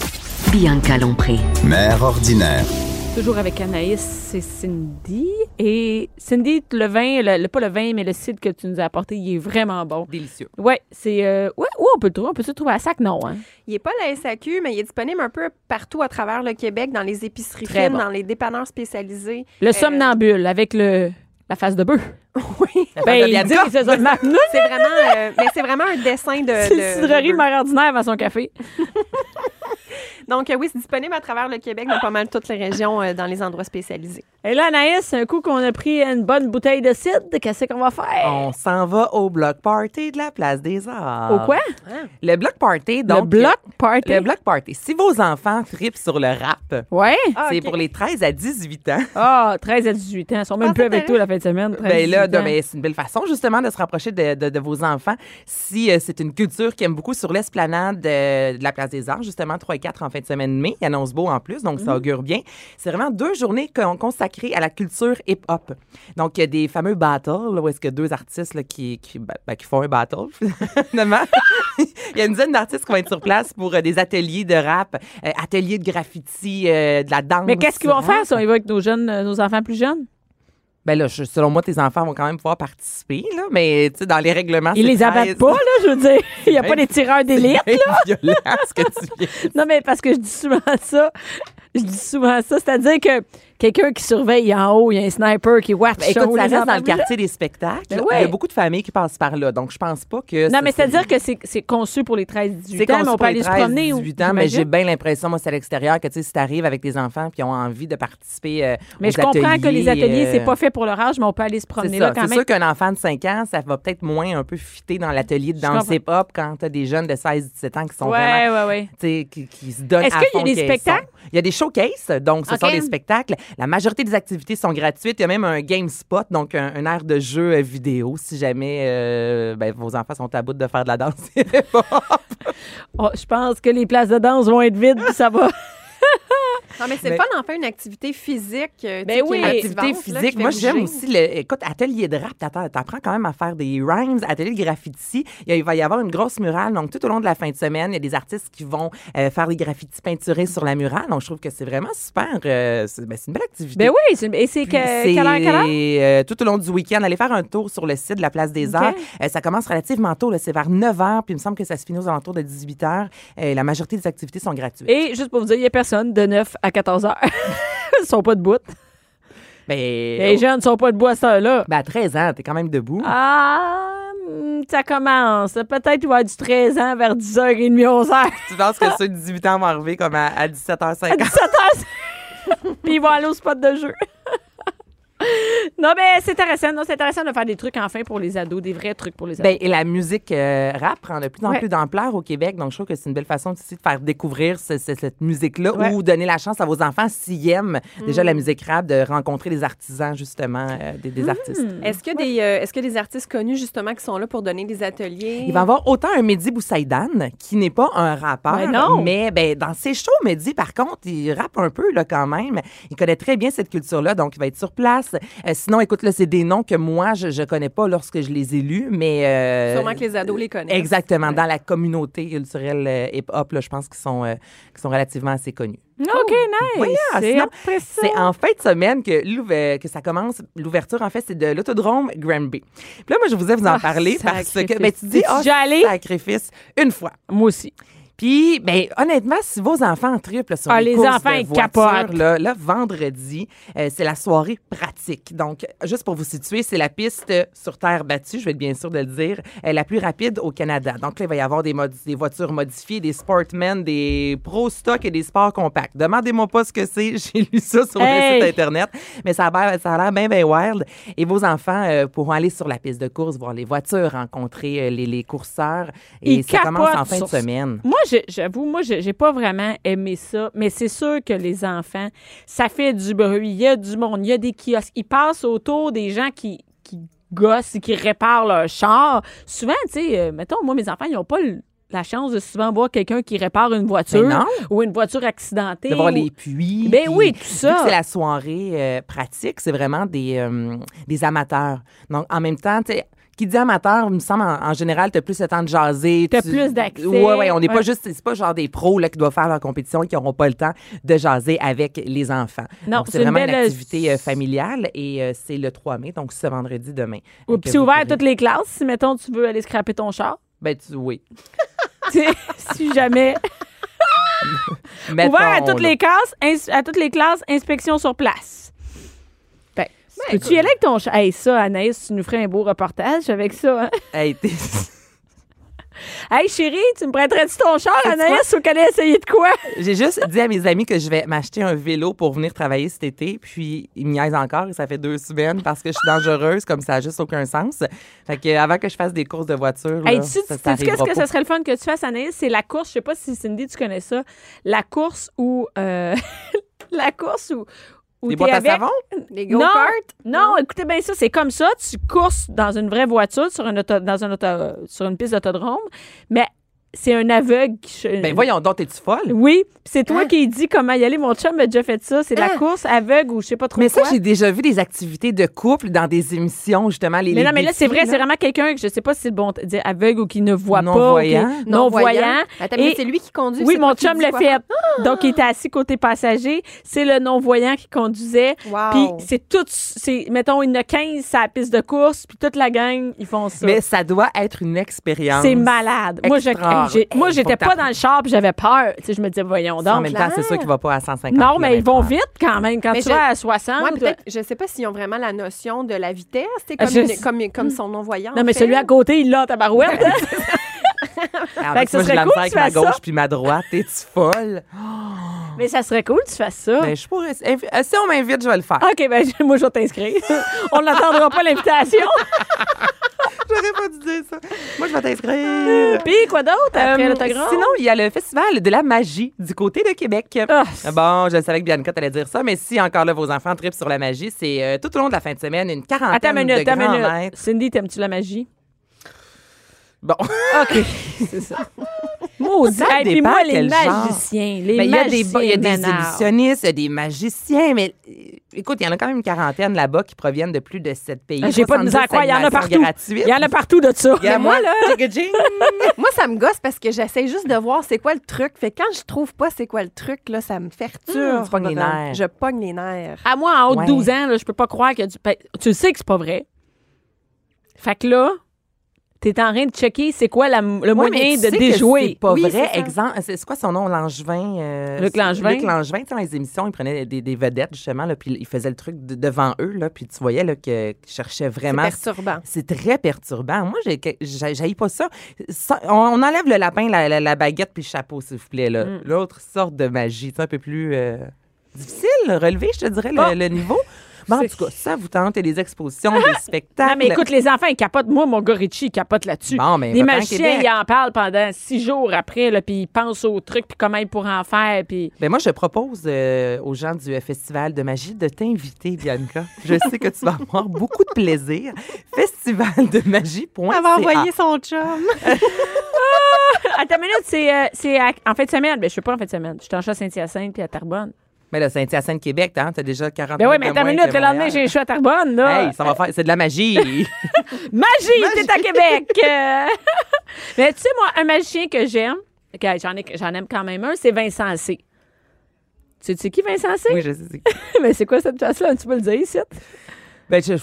Bianca Lompré. Mère ordinaire. Toujours avec Anaïs, c'est Cindy. Et Cindy, le vin, le, le- pas le vin, mais le cidre que tu nous as apporté, il est vraiment bon. Délicieux. Ouais, c'est. euh, ouais, où on peut le trouver? On peut se trouver à sac? Non, hein? Il n'est pas à la SAQ, mais il est disponible un peu partout à travers le Québec, dans les épiceries Très fines, bon. dans les dépanneurs spécialisés. Le somnambule avec le. La face de bœuf. Oui. Ben, de il dit, c'est ça, Magnus, C'est vraiment, euh, mais c'est vraiment un dessin de. c'est de- une cidrerie de- mère ordinaire à son café. Donc, euh, oui, c'est disponible à travers le Québec, dans pas mal toutes les régions, euh, dans les endroits spécialisés. Et là, Anaïs, un coup qu'on a pris une bonne bouteille de cidre, qu'est-ce qu'on va faire? On s'en va au bloc party de la place des Arts. Au quoi? Le bloc party, donc. le bloc party? Le bloc party. Si vos enfants tripent sur le rap, Ouais. Ah, c'est pour les 13 à 18 ans. Ah, 13 à 18 ans. Ils sont même Ah, plus avec toi la fin de semaine. 13, Ben là, 18 ans. ben, c'est une belle façon justement de se rapprocher de, de- de vos enfants. Si euh, c'est une culture qui aime beaucoup sur l'esplanade de, de la place des Arts, justement 3 et 4 en fin de semaine de mai. Il annonce beau en plus, donc ça augure bien. C'est vraiment deux journées con- consacrées à la culture hip-hop. Donc, il y a des fameux battles, là, où est-ce que deux artistes là, qui, qui, ben, ben, qui font un battle, finalement. il y a une dizaine d'artistes qui vont être sur place pour euh, des ateliers de rap, euh, ateliers de graffiti, euh, de la danse. Mais qu'est-ce qu'ils vont faire si on y va avec nos jeunes, euh, nos enfants plus jeunes? Ben là, je- selon moi, tes enfants vont quand même pouvoir participer, là, mais tu sais, dans les règlements, Ils les abattent 13. pas, là, je veux dire. Il n'y a pas des tireurs d'élite. Bien violent, ce que tu Non, mais parce que je dis souvent ça. Je dis souvent ça. C'est-à-dire que quelqu'un qui surveille en haut, il y a un sniper qui watch. Ben, écoute, ça reste dans le quartier des spectacles. Ben Il y a beaucoup de familles qui passent par là, donc je pense pas que... Non, mais c'est- c'est-à-dire que c'est c'est conçu pour les 13-18 c'est ans, mais on peut aller se promener. 18 ans, mais j'ai bien l'impression, moi, c'est à l'extérieur, que tu sais, si t'arrives avec tes enfants puis ils ont envie de participer euh, Mais aux je comprends que les ateliers, euh, c'est pas fait pour leur âge, mais on peut aller se C'est promener là quand C'est même. sûr qu'un enfant de 5 ans, ça va peut-être moins un peu fitter dans l'atelier de danse hip-hop quand t'as des jeunes de 16-17 ans qui sont Ouais, vraiment ouais, ouais. qui, qui se donnent Est-ce qu'il y a des spectacles? Il y a des showcases, donc ce sont des spectacles. La majorité des activités sont gratuites. Il y a même un game spot, donc un, un aire de jeu euh, vidéo, si jamais euh, ben, vos enfants sont à bout de faire de la danse. Oh, je pense que les places de danse vont être vides, puis ça va. Non, mais c'est Mais- d'en faire une activité physique. euh, Ben oui. est Activité là, physique. Moi, j'aime aussi le. Écoute, atelier de rap, t'apprends quand même à faire des rhymes, atelier de graffiti. Il, va y avoir une grosse murale. Donc, tout au long de la fin de semaine, il y a des artistes qui vont euh, faire des graffitis peinturés sur la murale. Donc, je trouve que c'est vraiment super. euh, c'est ben, c'est une belle activité. Ben oui, c'est- et c'est que, c'est, quelle heure, quelle heure? euh, tout au long du week-end, allez faire un tour sur le site de la Place des OK. Arts. Euh, ça commence relativement tôt, là, c'est vers 9 h, puis il me semble que ça se finit aux alentours de 18 h. la majorité des activités sont gratuites. Et juste pour vous dire, il n'y a personne de 9 à 14 heures. Ils sont pas debout. Ben, Les jeunes ne sont pas debout à cette heure-là. ben, à 13 ans, t'es quand même debout. Ah, hmm, ça commence. Peut-être qu'il va y avoir du 13 ans vers 10h30, 11h. Tu penses que ceux de 18 ans vont arriver comme à, à 17h50? 17h. Puis ils vont aller au spot de jeu. Non, mais c'est intéressant. Non, c'est intéressant de faire des trucs enfin pour les ados, des vrais trucs pour les ados. Ben, et la musique euh, rap prend de plus en Ouais. plus d'ampleur au Québec. Donc, je trouve que c'est une belle façon aussi de faire découvrir ce- ce- cette musique-là Ouais. ou donner la chance à vos enfants, s'ils aiment déjà la musique rap, de rencontrer des artisans, justement, euh, des, des artistes. Est-ce qu'il y, a des, euh, est-ce y a des artistes connus, justement, qui sont là pour donner des ateliers? Il va y avoir autant un Mehdi Boussaïdan, qui n'est pas un rappeur, Ben non. mais ben, dans ses shows, Mehdi, par contre, il rappe un peu là, quand même. Il connaît très bien cette culture-là, donc il va être sur place. Sinon, écoute, là, c'est des noms que moi, je ne connais pas lorsque je les ai lus, mais... euh, Sûrement que les ados les connaissent. Exactement. Ouais. Dans la communauté culturelle euh, hip-hop, là, je pense qu'ils sont, euh, qu'ils sont relativement assez connus. OK, nice. Voyons, c'est. C'est en fin de semaine que, ça commence. L'ouverture, en fait, c'est de l'autodrome Granby. Puis là, moi, je voulais vous en Ah, parler parce que ben, tu dis, ah, allé? sacrifice, une fois. Moi aussi. Puis, ben, honnêtement, si vos enfants triplent sur Ah, les, les courses enfants, de capotent. Là, là, vendredi, euh, c'est la soirée pratique. Donc, juste pour vous situer, c'est la piste sur terre battue, je vais être bien sûr de le dire, euh, la plus rapide au Canada. Donc là, il va y avoir des, voitures modifiées, des Sportmen, des Pro Stock et des Sports Compacts. Demandez-moi pas ce que c'est, j'ai lu ça sur Hey! le site Internet, mais ça a l'air, ça a l'air bien, bien wild. Et vos enfants euh, pourront aller sur la piste de course, voir les voitures, rencontrer les, les courseurs. Et Ils ça commence en fin de sur semaine. Moi, j'avoue, moi, j'ai pas vraiment aimé ça, mais c'est sûr que les enfants, ça fait du bruit. Il y a du monde, il y a des kiosques. Ils passent autour des gens qui, qui gossent et qui réparent leur char. Souvent, tu sais, euh, mettons, moi, mes enfants, ils n'ont pas le- la chance de souvent voir quelqu'un qui répare une voiture non. ou une voiture accidentée. de voir ou- les puits. Ben puis oui, tout ça. C'est la soirée euh, pratique, c'est vraiment des, euh, des amateurs. Donc, en même temps, tu sais, qui dit amateur, il me semble, en, en général, t'as plus le temps de jaser. T'as tu- plus d'accès. Ouais, ouais, on n'est Ouais. pas juste, c'est pas genre des pros là, qui doivent faire leur compétition et qui n'auront pas le temps de jaser avec les enfants. Non, c'est une vraiment une, belle- activité euh, familiale et euh, c'est le 3 mai, donc ce vendredi demain. Ou puis c'est ouvert à toutes les classes, si, mettons, tu veux aller scraper ton char. Ben, tu, oui. Si jamais. Ouvert à toutes là. les classes, à toutes les classes, inspection sur place. Ben, peux-tu y aller avec ton chat? Hey, ça, Anaïs, tu nous ferais un beau reportage avec ça, hein? Hey, t'es- Hey, chérie, tu me prêterais-tu ton char, Anaïs, ou qu'elle ait essayé de quoi? J'ai juste dit à mes amis que je vais m'acheter un vélo pour venir travailler cet été, puis ils me niaisent encore et ça fait deux semaines parce que je suis dangereuse, comme ça n'a juste aucun sens. Fait que avant que je fasse des courses de voiture, là, Hey, tu ça, ça tu sais qu'est-ce que ce serait le fun que tu fasses, Anaïs? C'est la course, je sais pas si Cindy, tu connais ça, la course où... euh, la course où... Des t'es boîtes à savon? Les Non, go-karts? non, écoutez bien ça, c'est comme ça, tu courses dans une vraie voiture sur une, auto- dans auto- sur une piste d'autodrome, mais c'est un aveugle qui... Ben voyons donc, t'es-tu folle? Oui, puis c'est toi Hein? qui dis comment y aller. Mon chum a déjà fait ça. C'est la Hein? course aveugle ou je sais pas trop Mais ça, quoi. j'ai déjà vu des activités de couple dans des émissions, justement. Les, mais les non, mais là, c'est vrai, c'est vraiment quelqu'un que je sais pas si c'est le bon de dire aveugle ou qui ne voit pas. Qui est Non-voyant. Attends, mais Et- c'est lui qui conduit. Oui, mon chum l'a fait. faire. Donc, il était assis côté passager. C'est le non-voyant qui conduisait. Wow. Puis c'est tout, c'est, mettons, il y en a 15 à la piste de course, puis toute la gang, ils font ça. Mais ça doit être une expérience. c'est malade. Moi, je, Hey, moi, j'étais pas dans le char, puis j'avais peur. Tu sais, je me disais, voyons En donc. même temps, c'est sûr qu'il va pas à 150 Non, mais ils vont vite quand même. Quand Mais tu je- vas à 60. Moi, peut-être, je sais pas s'ils ont vraiment la notion de la vitesse, c'est comme, je- une- comme, comme son non-voyant. non, mais fait. celui à côté, il l'a, ta barouette. Ah, Fait que ça moi, serait la cool avec ma fasses ça. gauche puis ma droite. T'es-tu folle? mais ça serait cool que tu fasses ça. Ben, je pourrais. euh, Si on m'invite, je vais le faire. OK, ben moi, je vais t'inscrire. On n'attendra pas l'invitation. J'aurais pas dû dire ça. Moi, je vais t'inscrire. Puis, quoi d'autre après Euh, l'autographe? sinon, il y a le festival de la magie du côté de Québec. Ah. Bon, je savais que Bianca allait dire ça, mais si encore là, vos enfants tripent sur la magie, c'est euh, tout au long de la fin de semaine une quarantaine Attends minute, de grands minute. Cindy, t'aimes-tu la magie? Bon, OK, c'est ça. Maudit. Hey, puis moi, les magiciens, les Ben, il y a des, magiciens il y a des illusionnistes, il y a des magiciens, mais euh, écoute, il y en a quand même une quarantaine là-bas qui proviennent de plus de sept pays. Ah, J'ai pas de misère à 70 croire, il y en a partout. Il y en a partout de ça. Il y a moi, là. Moi, ça me gosse parce que j'essaie juste de voir c'est quoi le truc. Fait que quand je trouve pas c'est quoi le truc, là, ça me perturbe. Tu pognes les nerfs. Je pogne les nerfs. À moi, en haut de Ouais. 12 ans, là, je peux pas croire que du... tu le sais que c'est pas vrai. Fait que là, t'es en train de checker c'est quoi la- le moyen tu de déjouer. C'est pas Oui, vrai. c'est. Exemple, c'est c'est quoi son nom, Langevin? euh, Luc Langevin. Luc Langevin, tu dans les émissions, il prenait des, des vedettes, justement, là, puis il faisait le truc de- devant eux, là, puis tu voyais là, que- qu'il cherchait C'est vraiment. perturbant. C'est très perturbant. Moi, j'ai- pas ça. Ça- on, on enlève le lapin, la, la- la baguette puis le chapeau, s'il vous plaît. là. Mm. L'autre sorte de magie, c'est un peu plus euh, difficile, relever, je te dirais, le niveau. Bon, en tout cas, ça vous tente, a des expositions, des spectacles. Non, mais écoute, les enfants, ils capotent. Moi, mon gars Richie, il capote là-dessus. Bon, mais les magiciens, ils en parlent pendant six jours après, là, puis ils pensent au truc, puis comment ils pourraient en faire, puis... Ben moi, je propose euh, aux gens du euh, Festival de magie de t'inviter, Bianca. Je sais que tu vas avoir beaucoup de plaisir. Festival de magie. Elle va envoyer son chum. Attends une minute, c'est, euh, en fin de semaine. Ben, je suis pas en fin de semaine. Je suis en chat à Saint-Hyacinthe puis à Tarbonne. Mais là, Saint-Hyacinthe, Québec, hein, t'as déjà 40 Ben oui, mais attends une minute, le lendemain, j'ai un chat à Tarbonne, là. Hey, ça va faire... C'est de la magie. Magie, t'es à Québec! Euh, mais tu sais, moi, un magicien que j'aime, que j'en, ai, j'en aime quand même un, c'est Vincent C. Tu sais qui, Vincent C? oui, je sais. mais c'est quoi cette place-là? Tu peux le dire ici? Ben, je,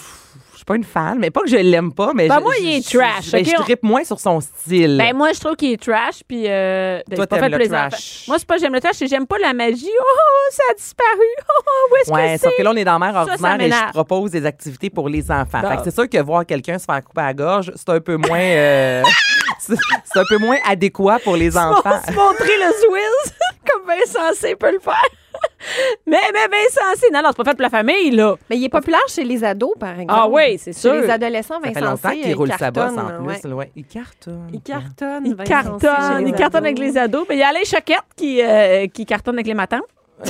pas une fan, mais pas que je l'aime pas, mais Ben, je, moi, je- il est je- trash, ben, je on- trippe moins sur son style. Ben, moi, je trouve qu'il est trash, puis. Euh, ben, Toi, pas fait le les trash. Moi, c'est pas j'aime le trash, c'est j'aime pas la magie. Oh, ça a disparu. Oh, où est-ce Ouais, que c'est? sauf que là, on est dans Ça, ça ordinaire et je propose des activités pour les enfants. Bon. Fait que c'est sûr que voir quelqu'un se faire couper à la gorge, c'est un peu moins, euh, c'est c'est un peu moins adéquat pour les enfants. se montrer le Swiss comme Vincent C peut le faire. mais, mais Vincent C, non, non, c'est pas fait pour la famille, là. Mais il est populaire chez les ados, par exemple. Ah oui, c'est Chez sûr. les adolescents, Ça fait Vincent longtemps C, qu'il roule sa bosse en ouais. plus. Ouais. Il cartonne. Il cartonne. Il chez cartonne, les il cartonne avec les ados. Mais il y a Alain Choquette qui, euh, qui cartonne avec les matins.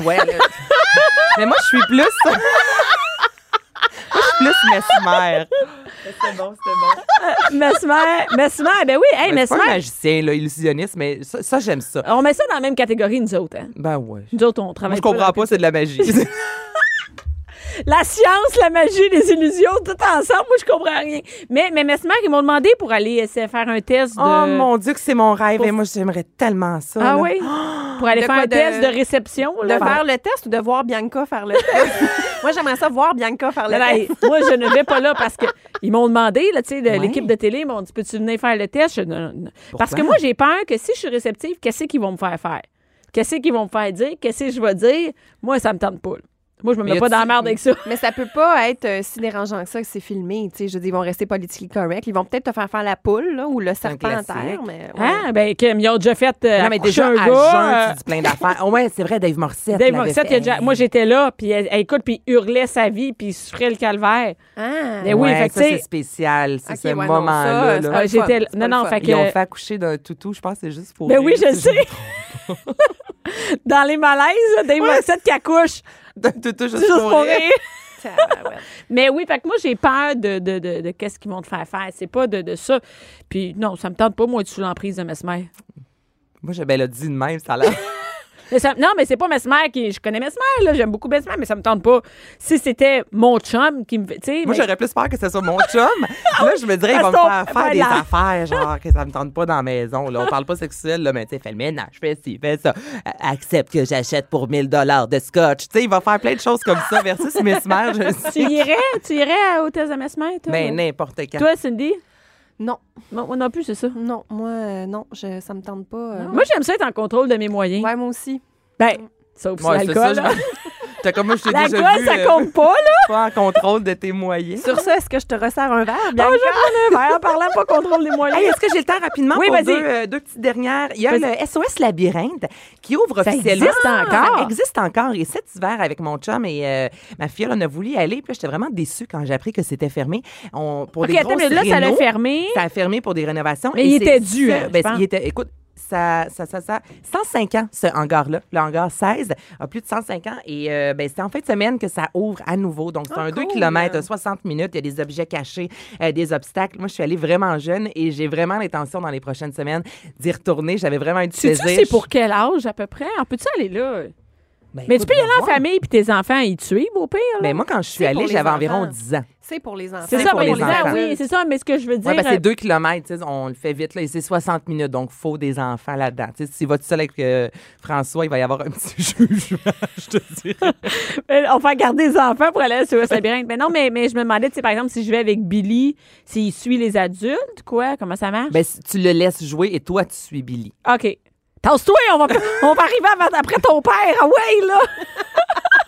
Ouais. Mais moi, je suis plus. moi, je suis plus mesmer. C'est bon, c'est bon. Mesmer, Mesmer, ben oui, hey, Ben, c'est pas un Mesmer. magicien, là, illusionniste, mais ça, ça, j'aime ça. On met ça dans la même catégorie, nous autres. Hein. Ben ouais. Nous autres, on Moi, travaille je comprends pas, c'est de la magie. La science, la magie, les illusions, tout ensemble, moi, je comprends rien. Mais, mais Mesmer, ils m'ont demandé pour aller essayer de faire un test de... Oh mon Dieu, que c'est mon rêve. Pour- Et moi, j'aimerais tellement ça. Ah là. oui? Pour aller faire quoi, un de- test de réception. De là. faire le test ou de voir Bianca faire le test? Moi, j'aimerais ça voir Bianca faire le test. moi, je ne vais pas là parce que ils m'ont demandé, là, tu sais, de- Ouais. l'équipe de télé, ils m'ont dit, peux-tu venir faire le test? Je- non, non, non. Parce que moi, j'ai peur que si je suis réceptive, qu'est-ce qu'ils vont me faire faire? Qu'est-ce qu'ils vont me faire dire? Qu'est-ce que je vais dire? Moi, ça me tente pas. Moi, je me mets pas dans la merde avec ça. Mais ça peut pas être euh, si dérangeant que ça que c'est filmé. Tu sais, je veux dire, ils vont rester politiquement correct. Ils vont peut-être te faire faire la poule là, ou le serpent classique. terre. Mais, ouais. Hein? Ben, Kim, ils ont déjà fait. euh, Non, mais déjà, un à gars, jeun, euh, tu dis plein d'affaires. Oh, ouais, c'est vrai, Dave Morissette. Dave Morissette, fait. déjà- moi, j'étais là, puis elle, elle écoute, puis il hurlait sa vie, puis il souffrait le calvaire. Ah. Mais oui, Ouais, fait ça, c'est spécial, c'est ce ouais, non, moment-là. là. Ah, j'étais fun, là- non, non, fait Ils ont fait accoucher d'un toutou, je pense que c'est juste pour. Ben oui, je sais. Dans les malaises, Dave Morissette qui accouche. Pas. D'un toutou juste, Juste pour pour rire. rire. Tabarouette. Mais oui, fait que moi, j'ai peur de, de, de, de qu'est-ce qu'ils vont te faire faire. C'est pas de, de ça. Puis non, ça me tente pas, moi, être sous l'emprise de Mesmer. Moi, je ben, le dit de même, ça a l'air. Mais ça- non, mais c'est pas Mesmer qui. Je connais Mesmer, là. J'aime beaucoup Mesmer, mais ça me tente pas. Si c'était mon chum qui me fait. Tu sais, Moi, mais- j'aurais plus peur que ce soit mon chum. Là, je me dirais, il va me faire faire des affaires, genre, que ça me tente pas dans la maison. Là. On parle pas sexuel, là, mais tu sais, fais le ménage, fais ci, fais ça. Euh, Accepte que j'achète pour 1000 de scotch. Tu sais, il va faire plein de choses comme ça versus Mesmer, je Tu sais. irais, tu irais à Hôtel de Mesmer, toi? Ben, ou- n'importe quand. Toi, Cindy? Non, Moi, moi non plus, c'est ça. non, moi, euh, non, je, ça me tente pas. euh. Moi, j'aime ça être en contrôle de mes moyens. Ouais, moi aussi. Ben, sauf Ouais, si c'est l'alcool. ça, là. T'as comme moi, je t'ai déjà vu. ça euh, compte pas, là. pas en contrôle de tes moyens. Sur ça, est-ce que je te resserre un verre, Oh, Bianca? je prends un verre en parlant pas contrôle des moyens. Hey, est-ce que j'ai le temps rapidement Oui, pour vas-y. deux, euh, deux petites dernières? Il y a le SOS Labyrinthe qui ouvre Ça officiellement. existe encore? Ça existe encore. Et cet hiver, avec mon chum et euh, ma fille, on a voulu y aller. Puis là, j'étais vraiment déçue quand j'ai appris que c'était fermé. On, pour des attends, mais là, ça l'a fermé. Ça a fermé pour des rénovations. Mais Et il était dû, hein, ben, il était, écoute, ça, ça, ça, ça, 105 ans, ce hangar-là. Le hangar 16 a plus de 105 ans. Et euh, ben, c'est en fin de semaine que ça ouvre à nouveau. Donc, c'est Ah, un 2 cool. km, 60 minutes. Il y a des objets cachés, euh, des obstacles. Moi, je suis allée vraiment jeune et j'ai vraiment l'intention dans les prochaines semaines d'y retourner. J'avais vraiment eu du plaisir. c'est pour quel âge, à peu près? On peut-tu aller là? Ben, Mais écoute, tu peux y aller en voir. famille puis tes enfants y suivent, au pire. là. Ben, moi, quand je suis allée, j'avais environ 10 ans. C'est pour les enfants. c'est ça, pour mais les enfants. oui, c'est ça, mais ce que je veux dire. C'est 2 km, on le fait vite, là, et c'est 60 minutes, donc il faut des enfants là-dedans. Tu sais, S'il va tout seul avec euh, François, il va y avoir un petit jugement, je te dis. on va garder les enfants pour aller sur le labyrinthe. Mais non, mais, mais je me demandais, tu par exemple, si je vais avec Billy, s'il suit les adultes, quoi, comment ça marche? Ben, si tu le laisses jouer et toi, tu suis Billy. OK. Tasse-toi, on va, on va arriver après ton père. Ah ouais, là!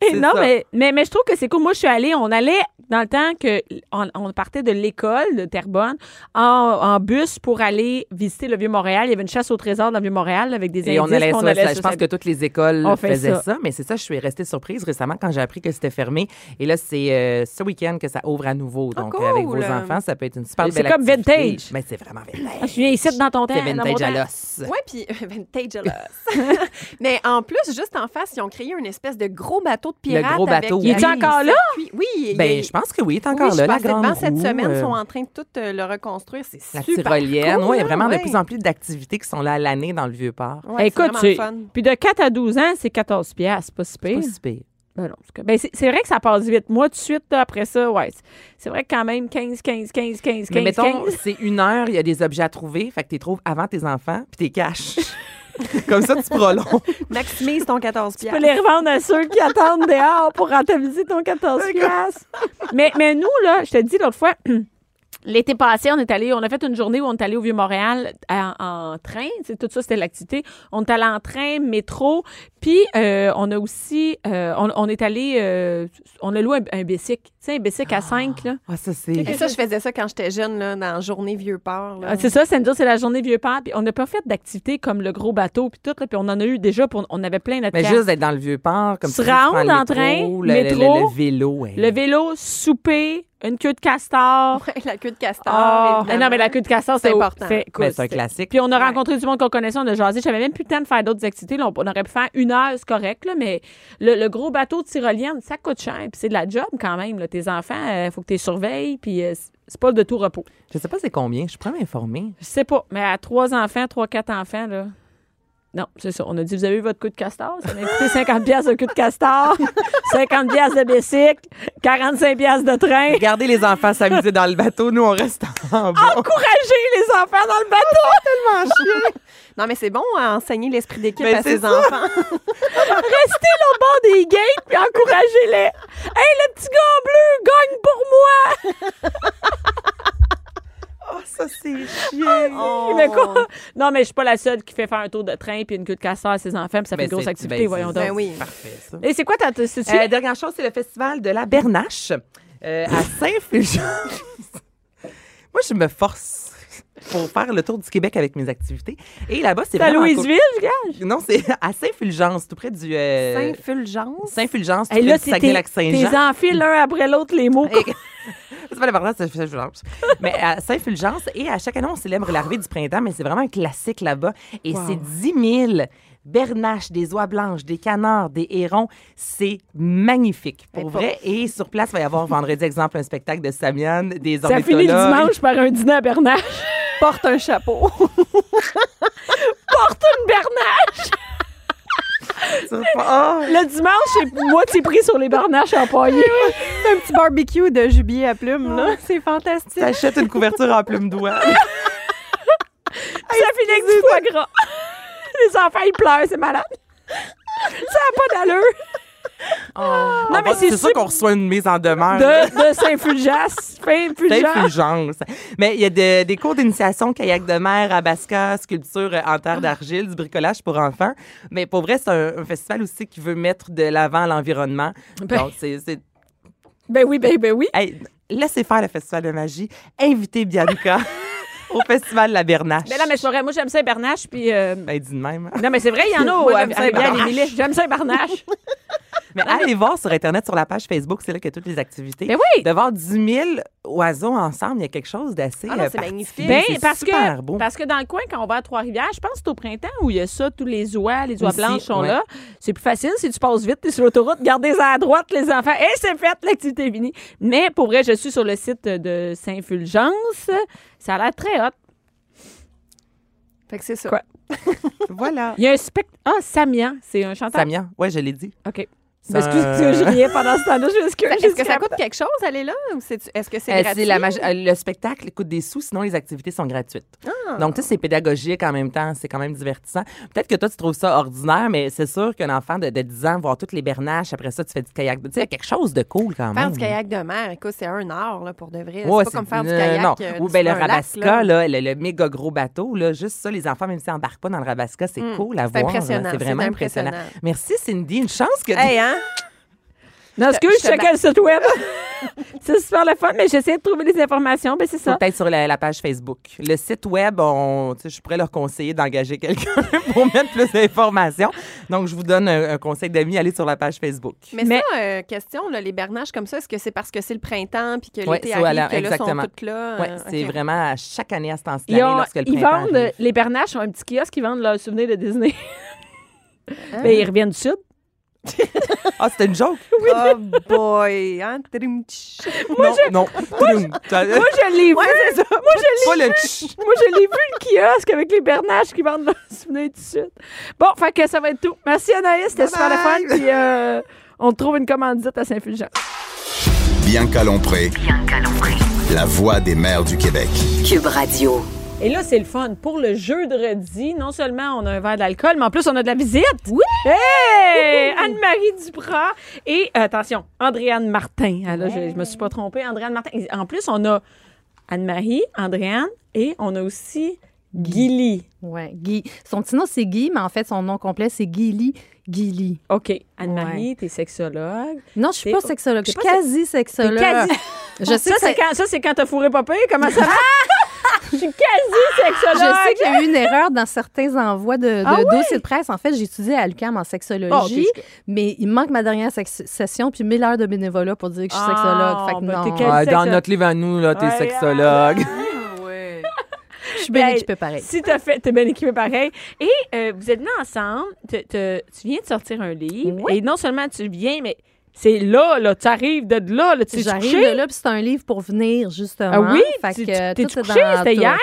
Et C'est non, ça. mais, mais, mais je trouve que c'est cool. Moi, je suis allée, on allait dans le temps que on, on partait de l'école de Terrebonne en, en bus pour aller visiter le Vieux-Montréal. Il y avait une chasse au trésor dans le Vieux-Montréal avec des Et on allait sur- allait je pense que toutes les écoles On faisaient ça. ça. mais c'est ça, je suis restée surprise récemment quand j'ai appris que c'était fermé. Et là, c'est euh, ce week-end que ça ouvre à nouveau. Ah, Donc, cool. avec vos enfants, ça peut être une super C'est belle comme activité. vintage. Mais c'est vraiment vintage. Ah, je viens ici dans ton temps. C'est vintage à l'os. Oui, puis vintage loss. Mais en plus, juste en face, ils ont créé une espèce de gros bateau de pirates. gros avec- bateau, Il est-tu oui. encore là? Oui, il Ben, je pense que oui, il est encore oui, là, je la grande devant cette roue, semaine, euh, ils sont en train de tout euh, le reconstruire. C'est La super tyrolienne. cool, oui, il y a vraiment ouais. de plus en plus d'activités qui sont là à l'année dans le Vieux-Port. Ouais, c'est Écoute, vraiment tu- fun. puis de 4 à 12 ans, c'est 14 piastres, c'est pas si C'est pire. pas si pire. Ben ben c'est vrai que ça passe vite. Moi, tout de suite, là, après ça, ouais. c'est- vrai que quand même, 15, 15, 15, 15, 15, Mais mettons, 15. c'est une heure, il y a des objets à trouver, fait que tu les trouves avant tes enfants, puis tu les caches. Comme ça, tu prolonges. Maximise ton 14 Tu peux les revendre à ceux qui attendent dehors pour rentabiliser ton 14 piastres. mais, mais nous, là, je te dis l'autre fois, l'été passé, on est allé, on a fait une journée où on est allé au Vieux-Montréal en, en train. C'est tout ça, c'était l'activité. On est allé en train, métro. Puis, euh, on a aussi, euh, on, on est allé, euh, on a loué un, un bicycle. Tu sais, un bicycle à 5, là. Ah, ça, c'est. Et ça, je faisais ça quand j'étais jeune, là, dans Journée Vieux-Port. Ah, c'est ça, c'est c'est la journée Vieux-Port. Puis on n'a pas fait d'activités comme le gros bateau, puis tout. Là, puis on en a eu déjà, pour, on avait plein de Mais juste d'être dans le Vieux-Port, comme Se rendre le en métro, train, le, le- métro, le- le vélo. ouais. Le vélo, souper, une queue de castor. Ouais, la queue de castor. Ah, non, mais la queue de castor, C'est important. c'est- un classique. Puis on a Ouais. rencontré du monde qu'on connaissait, on a jasé. J'avais même plus le temps de faire d'autres activités. Là, on, aurait pu faire une heure, c'est correct, là, mais le, le gros bateau de tyrolienne, ça coûte cher. Puis c'est de la job quand même. Là. Tes enfants, il faut que tu les surveilles. Puis euh, c'est- c'est pas de tout repos. Je sais pas c'est combien, je pourrais m'informer. Je sais pas, mais à trois enfants, trois, quatre enfants, là. Non, c'est ça. On a dit, vous avez eu votre coup de castor? Ça m'a coûté 50 pièces de coup de castor, 50 pièces de bicycle, 45 pièces de train. Regardez les enfants s'amuser dans le bateau, nous, on reste en bas. Encouragez les enfants dans le bateau! tellement chier. Non, mais c'est bon à enseigner l'esprit d'équipe Mais à ses ça. enfants. Restez là au bord des gates puis encouragez-les. Hey, le petit gars bleu gagne pour moi! Oh, ça, c'est chiant. Oh. Mais quoi? Non, mais je suis pas la seule qui fait faire un tour de train puis une queue de castor à ses enfants puis ça fait Ben, une grosse activité, ben, voyons donc. Ben oui. Parfait, ça. Et c'est quoi ta... Euh, dernière chose, c'est le festival de la Bernache euh, à Saint-Fulgence. Moi, je me force pour faire le tour du Québec avec mes activités. Et là-bas, c'est C'est à. Louisville, je gage? Non, c'est à Saint-Fulgence, tout près du... euh, Saint-Fulgence? Saint-Fulgence, tout Hey, près là, du Saguenay-Lac-Saint-Jean. tes enfils l'un après l'autre les mots. Et- c'est pas l'important, c'est Saint-Fulgence. mais à Saint-Fulgence, et à chaque année, on célèbre l'arrivée du printemps, mais c'est vraiment un classique là-bas. Et Wow. c'est 10 000 bernaches, des oies blanches, des canards, des hérons. C'est magnifique, pour Mais vrai. Et sur place, il va y avoir vendredi, exemple, un spectacle de Samian, des Ça finit le dimanche par un dîner à Bernache. Porte un chapeau. porte une bernache. Ah! Le dimanche, c'est moitié pris sur les bernaches empaillées. un petit barbecue de jubilé à plumes, là. C'est fantastique. T'achètes une couverture en plume d'oie. Ça finit avec du foie gras. Les enfants, ils pleurent, c'est malade. Ça n'a pas d'allure. Non, mais c'est sûr qu'on reçoit une mise en demeure. De, de Saint-Fulgence. Saint-Fulgence. Mais il y a de- des cours d'initiation, kayak de mer, abasca, sculpture en terre d'argile, du bricolage pour enfants. Mais pour vrai, c'est un, un festival aussi qui veut mettre de l'avant l'environnement. Ben- Donc, c'est... c'est- Ben oui, ben, ben oui. Hey, laissez faire le festival de magie. Invitez Bianca au festival La Bernache. Mais là, mais c'est vrai, moi, j'aime Saint-Bernache, puis... euh, Ben, dis de même. Non, mais c'est vrai, il y en a Moi, au j'aime Saint-Bernache. J'aime Saint-Bernache. Mais allez voir sur Internet, sur la page Facebook, c'est là qu'il y a toutes les activités. Ben oui. De voir 10 000 oiseaux ensemble, il y a quelque chose d'assez Ah non, euh, c'est magnifique. Ben, C'est parce super que, beau. parce que dans le coin, quand on va à Trois-Rivières, je pense que c'est au printemps où il y a ça, tous les oies, les oies Aussi, blanches sont ouais. là. C'est plus facile si tu passes vite, tu es sur l'autoroute, gardez-les à droite, les enfants. Et c'est fait, l'activité est finie. Mais pour vrai, je suis sur le site de Saint-Fulgence. Ça a l'air très. Fait que c'est ça. Quoi? Voilà. Il y a un spectacle. Ah, Samian, c'est un chanteur. Samia, ouais, je l'ai dit. OK. C'est Excuse, un- je riais pendant ce temps-là. Est-ce que ça coûte quelque chose, aller là? Ou est-ce que c'est Euh, gratuit? c'est la magi- euh, le spectacle coûte des sous, sinon les activités sont gratuites. Ah. Donc, tu sais, c'est pédagogique en même temps, c'est quand même divertissant. Peut-être que toi, tu trouves ça ordinaire, mais c'est sûr qu'un enfant de, de 10 ans, voir toutes les bernaches, après ça, tu fais du kayak. Tu sais, il y a quelque chose de cool quand même. Faire du kayak de mer, écoute, c'est un art là, pour de vrai. Ouais, c'est pas comme faire du kayak. Non. euh, Ou ben, le Rabasca, là, le, le méga gros bateau, là, juste ça, les enfants, même s'ils n'embarquent pas dans le Rabasca, c'est Mm. cool à voir. C'est c'est vraiment impressionnant. impressionnant. Merci, Cindy. Une chance que Hey, hein? Non, excuse, je checkais le site web. c'est super le fun, mais j'essaie de trouver les informations. Ben, c'est ça. Peut-être sur la, la page Facebook. Le site web, on, je pourrais leur conseiller d'engager quelqu'un pour mettre plus d'informations. Donc, je vous donne un, un conseil d'amis, allez sur la page Facebook. Mais, Mais- ça, euh, question, là, les bernaches comme ça, est-ce que c'est parce que c'est le printemps puis que Ouais, l'été c'est arrive, voilà, que là, sont exactement. toutes là? Oui, euh, c'est vraiment à chaque année à ce temps-ci Ils, l'année, ont- lorsque le ils printemps vendent, arrive. les bernaches ont un petit kiosque, ils vendent leurs souvenirs de Disney. Ben, ils reviennent du Sud. Ah, c'était une joke? Oh boy! Hein? Trim, tch. non, non. Touloum. Ça- Moi, je l'ai vu. Moi, je l'ai le tch. Moi, je l'ai vu, le kiosque avec les bernaches qui vendent leurs souvenirs du Sud. Bon, fait que ça va être tout. Merci, Anaïs. C'était super le fun. Puis, euh, on trouve une commandite à Saint-Fulgence. Bianca Lompré, Bianca Lompré. la voix des mères du Québec. Cube Radio. Et là, c'est le fun. Pour le jeudi, non seulement on a un verre d'alcool, mais en plus, on a de la visite. Oui! Hey! Anne-Marie Duprat. Et euh, attention, Andréane Martin. Ah, là, je, je me suis pas trompée. Andréane Martin. Et En plus, on a Anne-Marie, Andréane et on a aussi Gilly. Ouais, Guy. Son petit nom, c'est Guy, mais en fait, son nom complet, c'est Gilly Gilly. OK. Anne-Marie, t'es sexologue. Non, je suis pas sexologue. Je suis quasi-sexologue. Quasi- Je sais ça, que c'est quand, ça, c'est quand t'as fourré pire? Comment ça Je suis quasi Je sexologue. sais qu'il y a eu une erreur dans certains envois de, de Ah dossiers de presse. En fait, j'ai étudié à l'UQAM en sexologie, je- mais il me manque ma dernière sex- session puis 1000 heures de bénévolat pour dire que je suis Ah, sexologue. Fait que ben, non, dans notre livre à nous, là, t'es Ouais, sexologue. je suis bien Hey, équipée pareil. Si t'as fait, t'es bien équipé pareil. Et euh, vous êtes venus ensemble. te- te- tu viens de sortir un livre. Et non seulement tu viens, mais c'est là, là. Tu arrives de là, là. Tu J'arrive de là, puis c'est un livre pour venir, justement. Ah oui? Fait Tu- que, couché? C'était hier?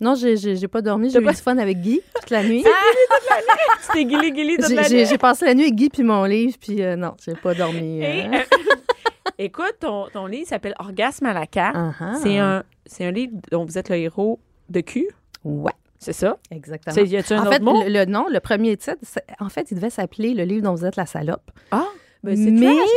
Non, j'ai- j'ai j'ai pas dormi. J'ai eu pas- du fun avec Guy toute la nuit. C'était guili guili toute J'ai- la nuit. j'ai passé la nuit avec Guy puis mon livre, puis euh, non, j'ai pas dormi. Et, euh. euh, écoute, ton, ton livre s'appelle Orgasme à la carte. Uh-huh. C'est un, livre dont vous êtes le héros de cul. Ouais, C'est ça? exactement. Y a-tu un en autre fait, mot? le, le nom, le premier titre, en fait, il devait s'appeler Le livre dont vous êtes la salope. Ah, ben c'est Mais- trash?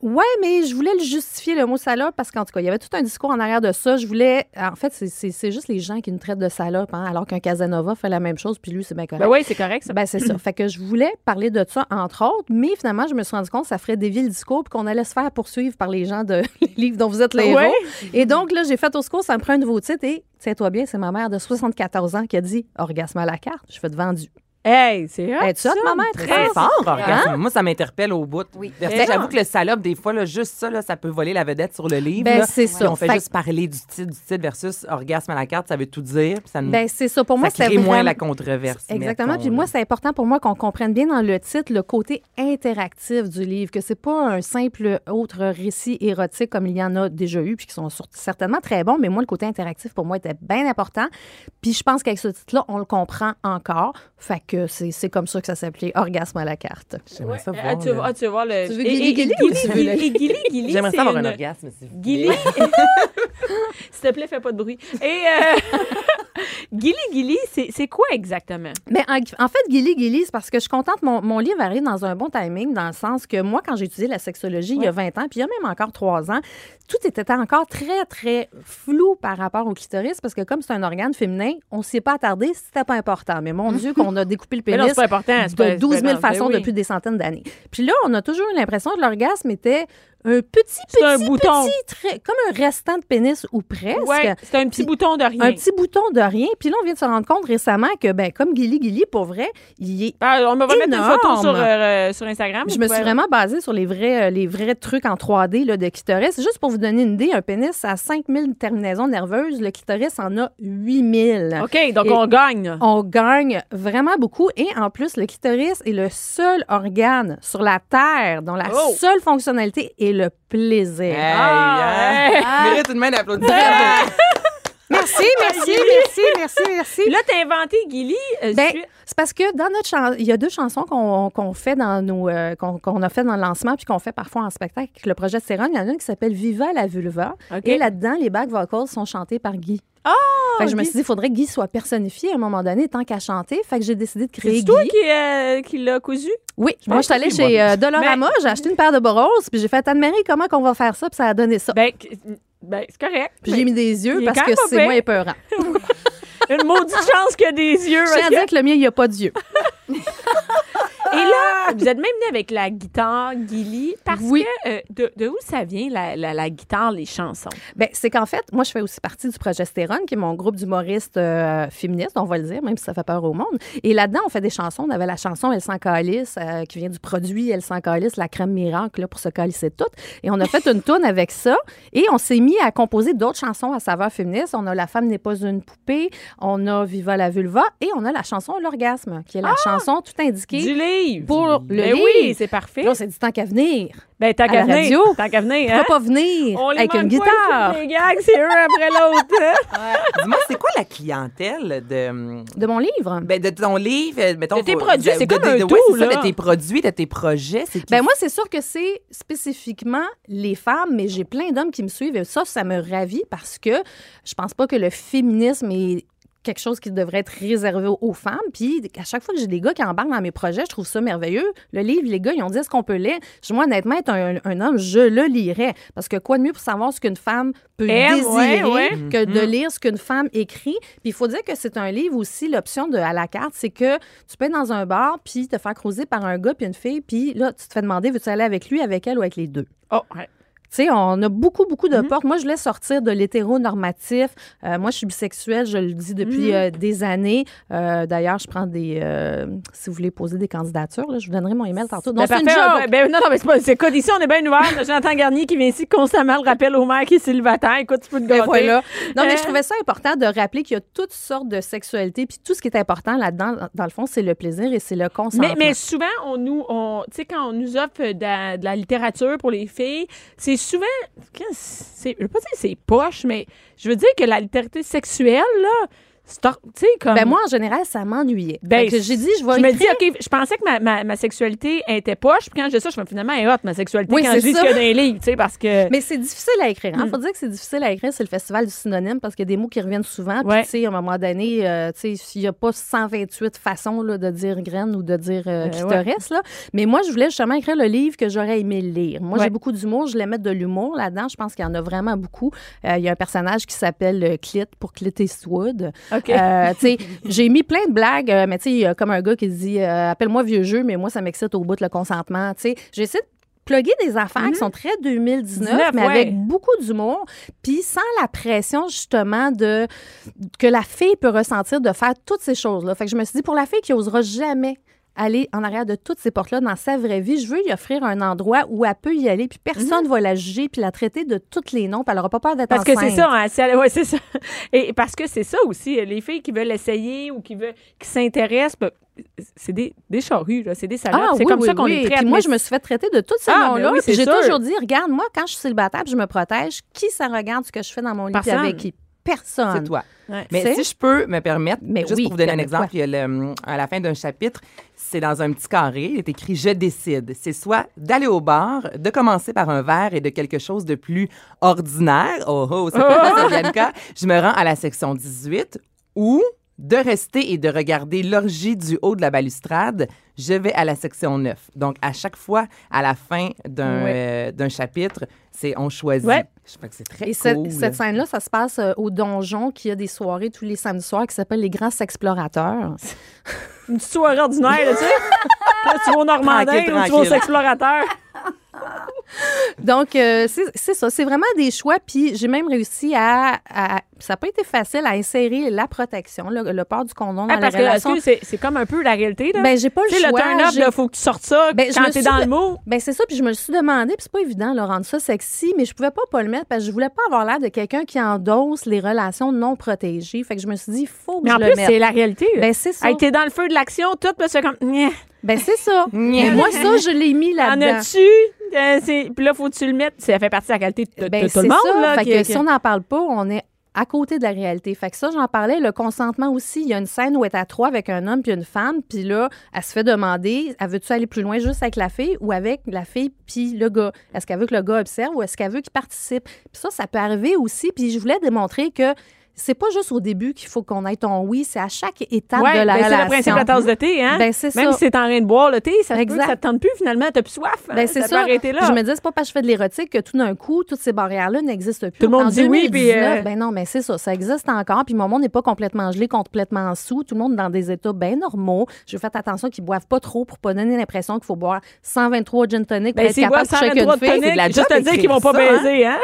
Ouais, mais je voulais le justifier, le mot salope, parce qu'en tout cas, il y avait tout un discours en arrière de ça. Je voulais. En fait, c'est- c'est c'est juste les gens qui nous traitent de salope, hein, alors qu'un Casanova fait la même chose, puis lui, c'est bien correct. Ben oui, c'est correct, ça. Ben, c'est ça. Fait que je voulais parler de ça, entre autres, mais finalement, je me suis rendu compte que ça ferait dévier le discours puis qu'on allait se faire poursuivre par les gens de les livres dont vous êtes les Ouais. héros. Et donc, là, j'ai fait au secours, ça me prend un nouveau titre et, tiens-toi bien, c'est ma mère de 74 ans qui a dit Orgasme à la carte. Je fais de vendu. Hey, c'est hot, Es-tu hot, ça. maman? C'est Très fort, orgasme. Moi, ça m'interpelle au bout. Oui. J'avoue que le salope, des fois, là, juste ça, là, ça peut voler la vedette sur le livre. Ben, c'est ça. On fait, Fait- juste parler du titre, du titre versus orgasme à la carte, ça veut tout dire. ça nous Ben, c'est ça. Pour moi, ça crée moins la controverse. Exactement. mettons, Puis moi, c'est important pour moi qu'on comprenne bien dans le titre le côté interactif du livre, que c'est pas un simple autre récit érotique comme il y en a déjà eu, puis qui sont certainement très bons, mais moi, le côté interactif pour moi était bien important. Puis je pense qu'avec ce titre-là, on le comprend encore. Fait que c'est c'est comme ça que ça s'appelait Orgasme à la carte. J'aimerais ça Ah, voir. tu, là. ah, tu veux voir le. Tu veux veux le- et Guili Guili, J'aimerais ça avoir un une- orgasme, s'il vous plaît. S'il te plaît, fais pas de bruit. Et euh, Guili Guili, c'est c'est quoi exactement? Mais en, en fait, Guili Guili, c'est parce que je suis contente. Mon, mon livre arrive dans un bon timing, dans le sens que moi, quand j'ai étudié la sexologie il y a 20 ans, puis il y a même encore 3 ans, tout était encore très, très flou par rapport au clitoris, parce que comme c'est un organe féminin, on ne s'y est pas attardé, c'était pas important. Mais mon Dieu, qu'on a découpé le pénis c'est pas important. de 12 c'est 000 pas grave. façons Ben oui. depuis des centaines d'années. Puis là, on a toujours eu l'impression que l'orgasme était un petit, un petit, bouton. petit, comme un restant de pénis ou presque. Ouais, c'est un petit Puis- bouton de rien. Un petit bouton de rien. Puis là, on vient de se rendre compte récemment que, ben, comme Guili Guili, pour vrai, il est Ah, on va mettre une photo sur, euh, sur Instagram. je me pouvez- suis vraiment basée sur les vrais, euh, les vrais trucs en 3D là, de clitoris. Juste pour vous donner une idée, un pénis a 5000 terminaisons nerveuses. Le clitoris en a 8000. OK, donc Et- on gagne. On gagne vraiment beaucoup. Et en plus, le clitoris est le seul organe sur la Terre dont la Oh! seule fonctionnalité est le plaisir. Hey, Ah, hein? Mérite une main d'applaudissement. Merci, merci, merci, merci, merci. Puis là, t'as inventé Guili. euh, Ben, c'est parce que dans notre chan- il y a deux chansons qu'on qu'on fait dans nos euh, qu'on qu'on a fait dans le lancement puis qu'on fait parfois en spectacle le projet Céron. Il y en a une qui s'appelle Viva la vulva et là-dedans les back vocals sont chantés par Guy. Ah! Fait que je me Guy. suis dit, il faudrait que Guy soit personnifié à un moment donné, tant qu'à chanter. Fait que j'ai décidé de créer C'est toi Guy. qui, euh, qui l'a cousu? Oui, moi, je suis allée chez euh, Dolorama, Mais- j'ai acheté une paire de boros, puis j'ai fait admirer comment qu'on va faire ça, puis ça a donné ça. Ben, ben c'est correct. Puis j'ai mis des yeux parce que c'est moins épeurant. Une maudite chance qu'il y a des yeux. Je tiens à dire que le mien, il n'y a pas d'yeux. Vous êtes même venu avec la guitare Guili parce Oui. que euh, de, de où ça vient la, la, la guitare, les chansons? Ben, c'est qu'en fait, moi, je fais aussi partie du Progestérone, qui est mon groupe d'humoristes euh, féministes, on va le dire, même si ça fait peur au monde. Et là-dedans, on fait des chansons. On avait la chanson Elle s'en calisse, euh, qui vient du produit Elle s'en calisse, la crème miracle, là, pour se calisser toute. Et on a fait une tourne avec ça. Et on s'est mis à composer d'autres chansons à saveur féministe. On a La femme n'est pas une poupée, on a Viva la vulva, et on a la chanson L'orgasme, qui est la chanson tout indiquée. Du livre. Pour le Ben livre. oui, c'est parfait. Là, on s'est dit tant qu'à venir. Ben, tant qu'à la venir. radio. Tant qu'à venir, hein? pas venir On avec une guitare? Les gags, c'est un après l'autre. hein? Dis-moi, c'est quoi la clientèle de, De mon livre? ben, de ton livre? Mettons, De tes produits, c'est de- comme de- un de- tout, ouais, c'est ça, de tes produits, de tes projets. C'est Ben moi, c'est sûr que c'est spécifiquement les femmes, mais j'ai plein d'hommes qui me suivent et ça, ça me ravit parce que je pense pas que le féminisme est quelque chose qui devrait être réservé aux- femmes. Puis à chaque fois que j'ai des gars qui embarquent dans mes projets, je trouve ça merveilleux. Le livre, les gars, ils ont dit est-ce qu'on peut lire? Moi, honnêtement, être un, un homme, je le lirais. Parce que quoi de mieux pour savoir ce qu'une femme peut Aime, désirer ouais, ouais. que de lire ce qu'une femme écrit? Puis il faut dire que c'est un livre aussi, l'option de à la carte, c'est que tu peux être dans un bar puis te faire croiser par un gars puis une fille, puis là, tu te fais demander, veux-tu aller avec lui, avec elle ou avec les deux? Oh, ouais. Tu sais, on a beaucoup, beaucoup de Mm-hmm. portes. Moi, je voulais sortir de l'hétéronormatif. Euh, moi, je suis bisexuelle, je le dis depuis Mm-hmm. euh, des années. Euh, D'ailleurs, je prends des... si vous voulez poser des candidatures, là, je vous donnerai mon email tantôt. Non, Ben, c'est une joke. Ben, non, non, mais c'est pas. D'ici, on est bien ouvert. Jonathan Garnier qui vient ici constamment le rappel au maire qui est célibataire. Écoute, tu peux te Ben gâter. voilà. Non, mais je trouvais ça important de rappeler qu'il y a toutes sortes de sexualité, puis tout ce qui est important là-dedans, dans le fond, c'est le plaisir et c'est le consentement. Mais, mais souvent, on nous, on, tu sais, quand on nous offre de la, de la littérature pour les filles, c'est souvent, je veux pas dire c'est poche, mais je veux dire que la littérature sexuelle, là, c'est, tu sais, comme. Ben moi, en général, ça m'ennuyait. Ben, que j'ai dit, je vais je me dis, OK, je pensais que ma, ma, ma sexualité était poche, puis quand dis ça, je me finalement, elle est hot, ma sexualité, Oui, quand je dis ce ça. qu'il y a dans les livres, tu sais, parce que. Mais c'est difficile à écrire. Il Mm. faut dire que c'est difficile à écrire. C'est le festival du synonyme parce qu'il y a des mots qui reviennent souvent. Puis, Ouais. tu sais, à un moment donné, euh, tu sais, il n'y a pas 128 façons là, de dire graine ou de dire euh, Euh, clitoris. Là. Mais moi, je voulais justement écrire le livre que j'aurais aimé lire. Moi, Ouais. j'ai beaucoup d'humour. Je voulais mettre de l'humour là-dedans. Je pense qu'il y en a vraiment beaucoup. Euh, Il y a un personnage qui s'appelle euh, Clit pour Clit Eastwood. Euh, j'ai mis plein de blagues, euh, mais tu sais, il y a comme un gars qui dit euh, Appelle-moi vieux jeu, mais moi, ça m'excite au bout de le consentement. Tu sais, j'ai essayé de plugger des affaires qui sont très 2019, 19, mais ouais. avec beaucoup d'humour, puis sans la pression justement de que la fille peut ressentir de faire toutes ces choses-là. Fait que je me suis dit, pour la fille qui osera jamais aller en arrière de toutes ces portes-là dans sa vraie vie, je veux lui offrir un endroit où elle peut y aller, puis personne ne va la juger, puis la traiter de tous les noms, puis elle n'aura pas peur d'être Parce que c'est ça, hein, si elle- ouais, c'est ça. Et parce que c'est ça aussi, les filles qui veulent essayer ou qui veulent, qui s'intéressent, ben, c'est des, des charrues, là, c'est des salopes. Ah, c'est oui, comme oui, ça qu'on oui. traite. Puis moi, je me suis fait traiter de tous ces Ah, noms-là. j'ai toujours dit, regarde, moi, quand je suis célibataire, je me protège, qui ça regarde ce que je fais dans mon lit, avec qui? Personne. C'est toi. Ouais. Mais C'est- si je peux me permettre, Mais juste oui, pour vous donner un exemple, il y a le- à la fin d'un chapitre, c'est dans un petit carré, il est écrit Je décide. C'est soit d'aller au bar, de commencer par un verre et de quelque chose de plus ordinaire. Oh, oh, c'est Bianca. Je me rends à la section 18 ou de rester et de regarder l'orgie du haut de la balustrade. Je vais à la section 9. Donc, à chaque fois, à la fin d'un Ouais. euh, d'un chapitre, c'est on choisit. Ouais. Je que c'est très Et cette, cool. cette scène-là, ça se passe euh, au donjon qui a des soirées tous les samedis soirs qui s'appellent les Grands Explorateurs. Une petite soirée ordinaire, là, tu sais. Là, tu vas au Normandin tu vas aux explorateurs. Donc, euh, c'est ça. C'est vraiment des choix. Puis, j'ai même réussi à. à- ça n'a pas été facile à insérer la protection, le, le port du condom dans Ah, la parce que que c'est comme un peu la réalité, là? Ben, j'ai pas le tu sais, le choix. turn-up, il faut que tu sortes ça Ben, quand t'es dans de- le mot. Ben c'est ça, puis je me le suis demandé, puis c'est pas évident de rendre ça sexy, mais je pouvais pas pas le mettre parce que je voulais pas avoir l'air de quelqu'un qui endosse les relations non protégées. Fait que je me suis dit, il faut que Mais je en le plus, mette. c'est la réalité. Ben c'est ça. Hey, t'es dans le feu de l'action, tout, puis c'est comme. Ben c'est ça. mais moi ça, je l'ai mis En là-dedans. as-tu? Euh, c'est- Puis là, faut que tu le mettes. Ça fait partie de la qualité de, de Ben, tout c'est le monde. ça. Là, fait qui- que qui- si on n'en parle pas, on est à côté de la réalité. Fait que ça, j'en parlais. Le consentement aussi. Il y a une scène où elle est à trois avec un homme puis une femme. Puis là, elle se fait demander, elle veut-tu aller plus loin juste avec la fille ou avec la fille puis le gars? Est-ce qu'elle veut que le gars observe ou est-ce qu'elle veut qu'il participe? Puis ça, ça peut arriver aussi. Puis je voulais démontrer que c'est pas juste au début qu'il faut qu'on ait ton oui, c'est à chaque étape Ouais, de la ben, c'est relation. le principe de la tasse de thé, hein? Ben, c'est Même ça. si t'es en train de boire le thé, ça peut Exact. ça te tente plus finalement, t'as plus soif. hein? Ben, c'est ça. ça. peut arrêter là. Je me dis, c'est pas parce que je fais de l'érotique que tout d'un coup, toutes ces barrières-là n'existent plus. Tout le monde En dit oui, puis, 2019, euh, Ben non, mais c'est ça, ça existe encore. Puis mon monde n'est pas complètement gelé, complètement sous. Tout le monde est dans des états bien normaux. Je fais attention qu'ils boivent pas trop pour pas donner l'impression qu'il faut boire 123 gin tonic pour Ben, être capable de 123 une de fille. tonic, c'est de la juste te dire qu'ils vont pas baiser, hein?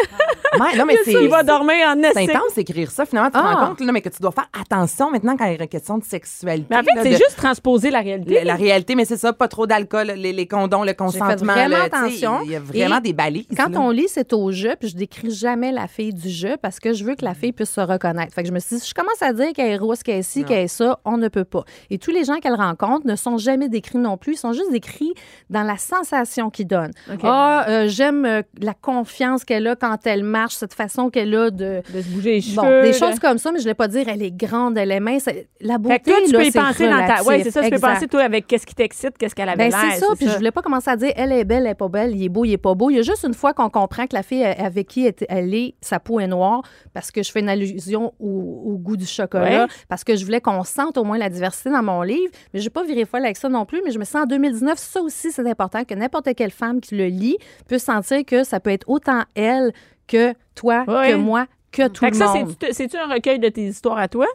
Ouais, non, mais c'est. Il va dormir en C'est esti. intense d'écrire ça. Finalement, tu te Ah. rends compte là, mais que tu dois faire attention maintenant quand il y a une question de sexualité. Mais en fait, c'est de- juste transposer la réalité. La, la réalité, mais c'est ça, pas trop d'alcool, les, les condoms, le consentement. vraiment tu sais, attention. Il y a vraiment Et des balises. Quand là. on lit, c'est au jeu, puis je décris jamais la fille du jeu parce que je veux que la fille puisse se reconnaître. Fait que je me suis dit, si je commence à dire qu'elle est rousse, qu'elle est ci, qu'elle est ça, on ne peut pas. Et tous les gens qu'elle rencontre ne sont jamais décrits non plus, ils sont juste décrits dans la sensation qu'ils donnent. Ah, euh, j'aime euh, la confiance qu'elle a quand elle marche, cette façon qu'elle a de... De se bouger les cheveux. Bon, des de- comme ça, mais je ne vais pas dire elle est grande, elle est mince. La beauté, Fait que toi, tu là, peux y penser dans ta. Oui, c'est ça, tu peux penser, toi, avec qu'est-ce qui t'excite, qu'est-ce qu'elle avait Ben, l'air. c'est ça. Puis je voulais pas commencer à dire elle est belle, elle est pas belle, il est beau, il est pas beau. Il y a juste une fois qu'on comprend que la fille avec qui elle- est, sa peau est noire, parce que je fais une allusion au, au goût du chocolat, Ouais. parce que je voulais qu'on sente au moins la diversité dans mon livre. Mais je vais pas virer folle avec ça non plus. Mais je me sens en 2019, ça aussi, c'est important que n'importe quelle femme qui le lit puisse sentir que ça peut être autant elle que toi, que moi, que tout Fait le que ça, monde. c'est-tu un recueil de tes histoires à toi?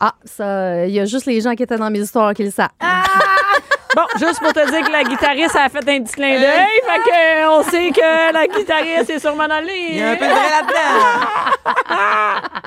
Ah, ça, il y a juste les gens qui étaient dans mes histoires qui le savent. Bon, juste pour te dire que la guitariste a fait un petit clin d'œil, fait que euh, on sait que la guitariste est sûrement dans le Il y a un peu de là-dedans.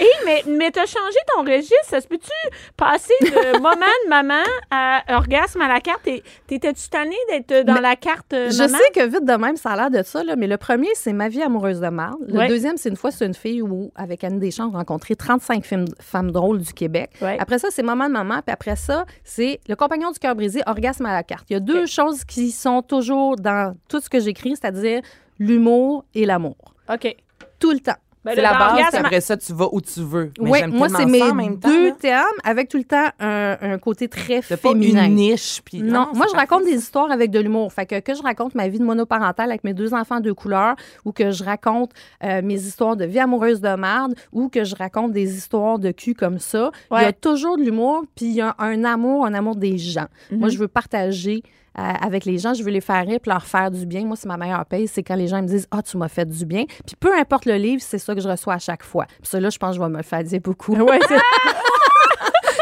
Hé, mais, mais t'as changé ton registre. Ça se peut-tu passer de moment de maman à orgasme à la carte? T'es- T'étais-tu tannée d'être dans Mais la carte euh, Je maman? sais que vite de même, ça a l'air de ça, là, mais le premier, c'est Ma vie amoureuse de Marle. Le Ouais. deuxième, c'est une fois, c'est une fille où, avec Anne Deschamps, on a rencontré 35 films- femmes drôles du Québec. Ouais. Après ça, c'est Maman de maman. Puis après ça, c'est Le compagnon du cœur brisé, Orgasme à la carte. Il y a deux choses qui sont toujours dans tout ce que j'écris, c'est-à-dire l'humour et l'amour. OK. Tout le temps. Ben, C'est la base, après ça, tu vas où tu veux. Mais j'aime moi, c'est mes en même temps, deux termes avec tout le temps un, un côté très T'as pas féminin. une niche. Puis, Non, moi, je raconte des histoires avec de l'humour. Fait que que je raconte ma vie de monoparentale avec mes deux enfants de couleur ou que je raconte euh, mes histoires de vie amoureuse de merde ou que je raconte des histoires de cul comme ça, il y a toujours de l'humour puis il y a un amour, un amour des gens. Moi, je veux partager avec les gens, je veux les faire rire puis leur faire du bien. Moi, c'est ma meilleure paye, c'est quand les gens me disent « Ah, tu m'as fait du bien ». Puis peu importe le livre, c'est ça que je reçois à chaque fois. Puis ça, là, je pense que je vais me le faire dire beaucoup. Ouais,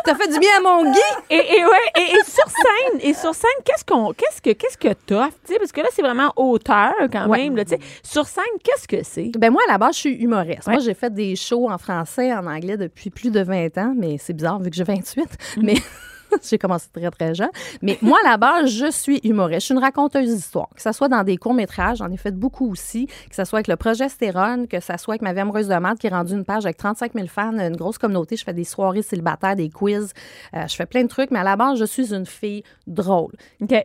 T'as fait du bien à mon Guy? Et, et, ouais, et, et sur scène, et sur scène, qu'est-ce qu'on, qu'est-ce que, qu'est-ce que t'offres, tu sais, parce que là, c'est vraiment auteur quand Ouais. même, là, tu sais. Sur scène, qu'est-ce que c'est? Ben moi, à la base, je suis humoriste. Ouais. Moi, j'ai fait des shows en français, en anglais depuis plus de 20 ans, mais c'est bizarre vu que j'ai 28. Mais j'ai commencé très, très jeune. Mais moi, à la base, je suis humoriste. Je suis une raconteuse d'histoire. Que ce soit dans des courts-métrages, j'en ai fait beaucoup aussi. Que ce soit avec le projet Stérone, que ce soit avec ma vie amoureuse de maths qui est rendue une page avec 35 000 fans, une grosse communauté. Je fais des soirées célibataires, des quiz. Euh, je fais plein de trucs. Mais à la base, je suis une fille drôle.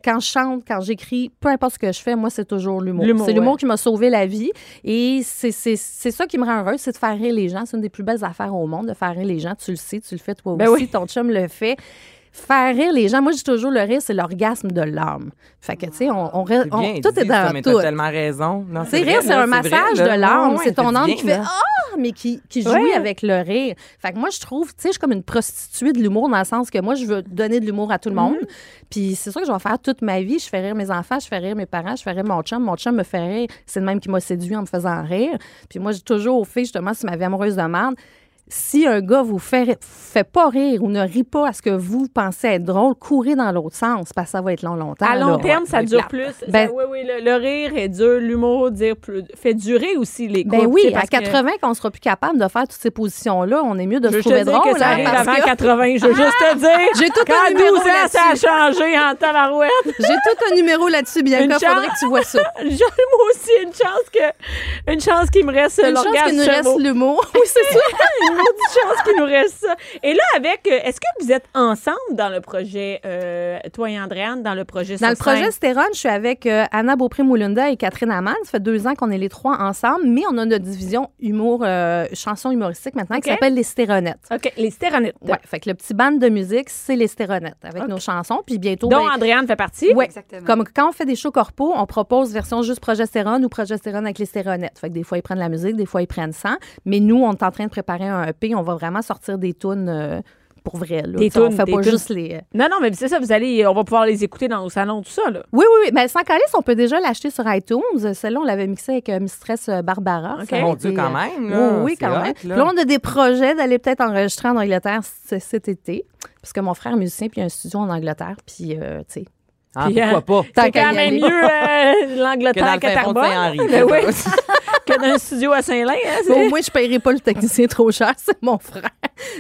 Quand je chante, quand j'écris, peu importe ce que je fais, moi, c'est toujours l'humour. C'est l'humour ouais. qui m'a sauvé la vie. Et c'est ça qui me rend heureuse, c'est de faire rire les gens. C'est une des plus belles affaires au monde, de faire rire les gens. Tu le sais, tu le fais toi Ben aussi, oui. ton chum le fait. Faire rire les gens, moi, je dis toujours, le rire, c'est l'orgasme de l'âme. Fait que, tu sais, on, on, C'est on- bien tout dit, est ça, dans mais tout. t'as tellement raison. Vrai, rire, c'est un massage de l'âme. Ouais, c'est ton âme qui fait. Ah, mais qui, qui jouit Ouais. avec le rire. Fait que moi, je trouve, tu sais, je suis comme une prostituée de l'humour dans le sens que moi, je veux donner de l'humour à tout le monde. Puis c'est ça que je vais faire toute ma vie. Je fais rire mes enfants, je fais rire mes parents, je fais rire mon chum. Mon chum me fait rire. C'est le même qui m'a séduit en me faisant rire. Puis moi, j'ai toujours au fait, justement, si ma vie amoureuse de merde, si un gars vous fait, fait pas rire ou ne rit pas à ce que vous pensez être drôle, courez dans l'autre sens parce que ça va être long, longtemps. À long là. terme, ça dure plate. plus. Ben- Ça- oui, oui, le, le rire est dur, l'humour dire plus, fait durer aussi les couples. Ben oui, à parce que 80, qu'on sera plus capable de faire toutes ces positions-là, on est mieux de Je se te trouver drôle. que ça hein, arrive avant que 80. Je veux juste te dire. J'ai tout un numéro 12 ans, ça a là-dessus. changé en tabarouette. J'ai tout un numéro là-dessus, Une Bianca. chance. Faudrait que tu vois ça. J'ai moi aussi une chance que une chance qu'il me reste Une chance l'orgasme qu'il nous reste l'humour. Oui, c'est ça. une maudite chance qu'il nous reste ça. Et là, avec, euh, est-ce que vous êtes ensemble dans le projet, euh, toi et Andréane, dans le projet Dans le projet Stérone, je suis avec euh, Anna Beaupré-Moulunda et Catherine Amman. Ça fait deux ans qu'on est les trois ensemble, mais on a notre division humour, euh, chanson humoristique maintenant qui s'appelle Les Stéronettes. OK, les stéronites. Ouais, fait que le petit band de musique, c'est Les Stéronettes avec nos chansons. Puis bientôt, Dont ben, Andréane fait partie. Ouais. Exactement. Comme quand on fait des shows corpo, on propose version juste progestérone ou progestérone avec les stéronettes. Fait que des fois, ils prennent la musique, des fois, ils prennent sans. Mais nous, on est en train de préparer un EP. On va vraiment sortir des tunes euh, pour vrai. Là. Des on tunes, fait des pas tunes. juste les... euh, Non, non, mais c'est ça, vous allez, on va pouvoir les écouter dans nos salons, tout ça, là. Oui, oui, oui. Mais sans calice, on peut déjà l'acheter sur iTunes. Celle-là, on l'avait mixée avec euh, Mistress Barbara. OK. Ça a Mon Dieu, quand même. Là, oui, oui, quand même. là. Puis là, on a des projets d'aller peut-être enregistrer en Angleterre cet été. Parce que mon frère est musicien, puis il a un studio en Angleterre. Puis, euh, tu sais, Ah, pourquoi pas? Tant C'est quand y même mieux euh, Que l'Angleterre le que. Saint-Henri. Ben oui. que dans un studio à Saint-Lin. Hein, c'est- Bon, au moins, je ne paierai pas le technicien trop cher, c'est mon frère.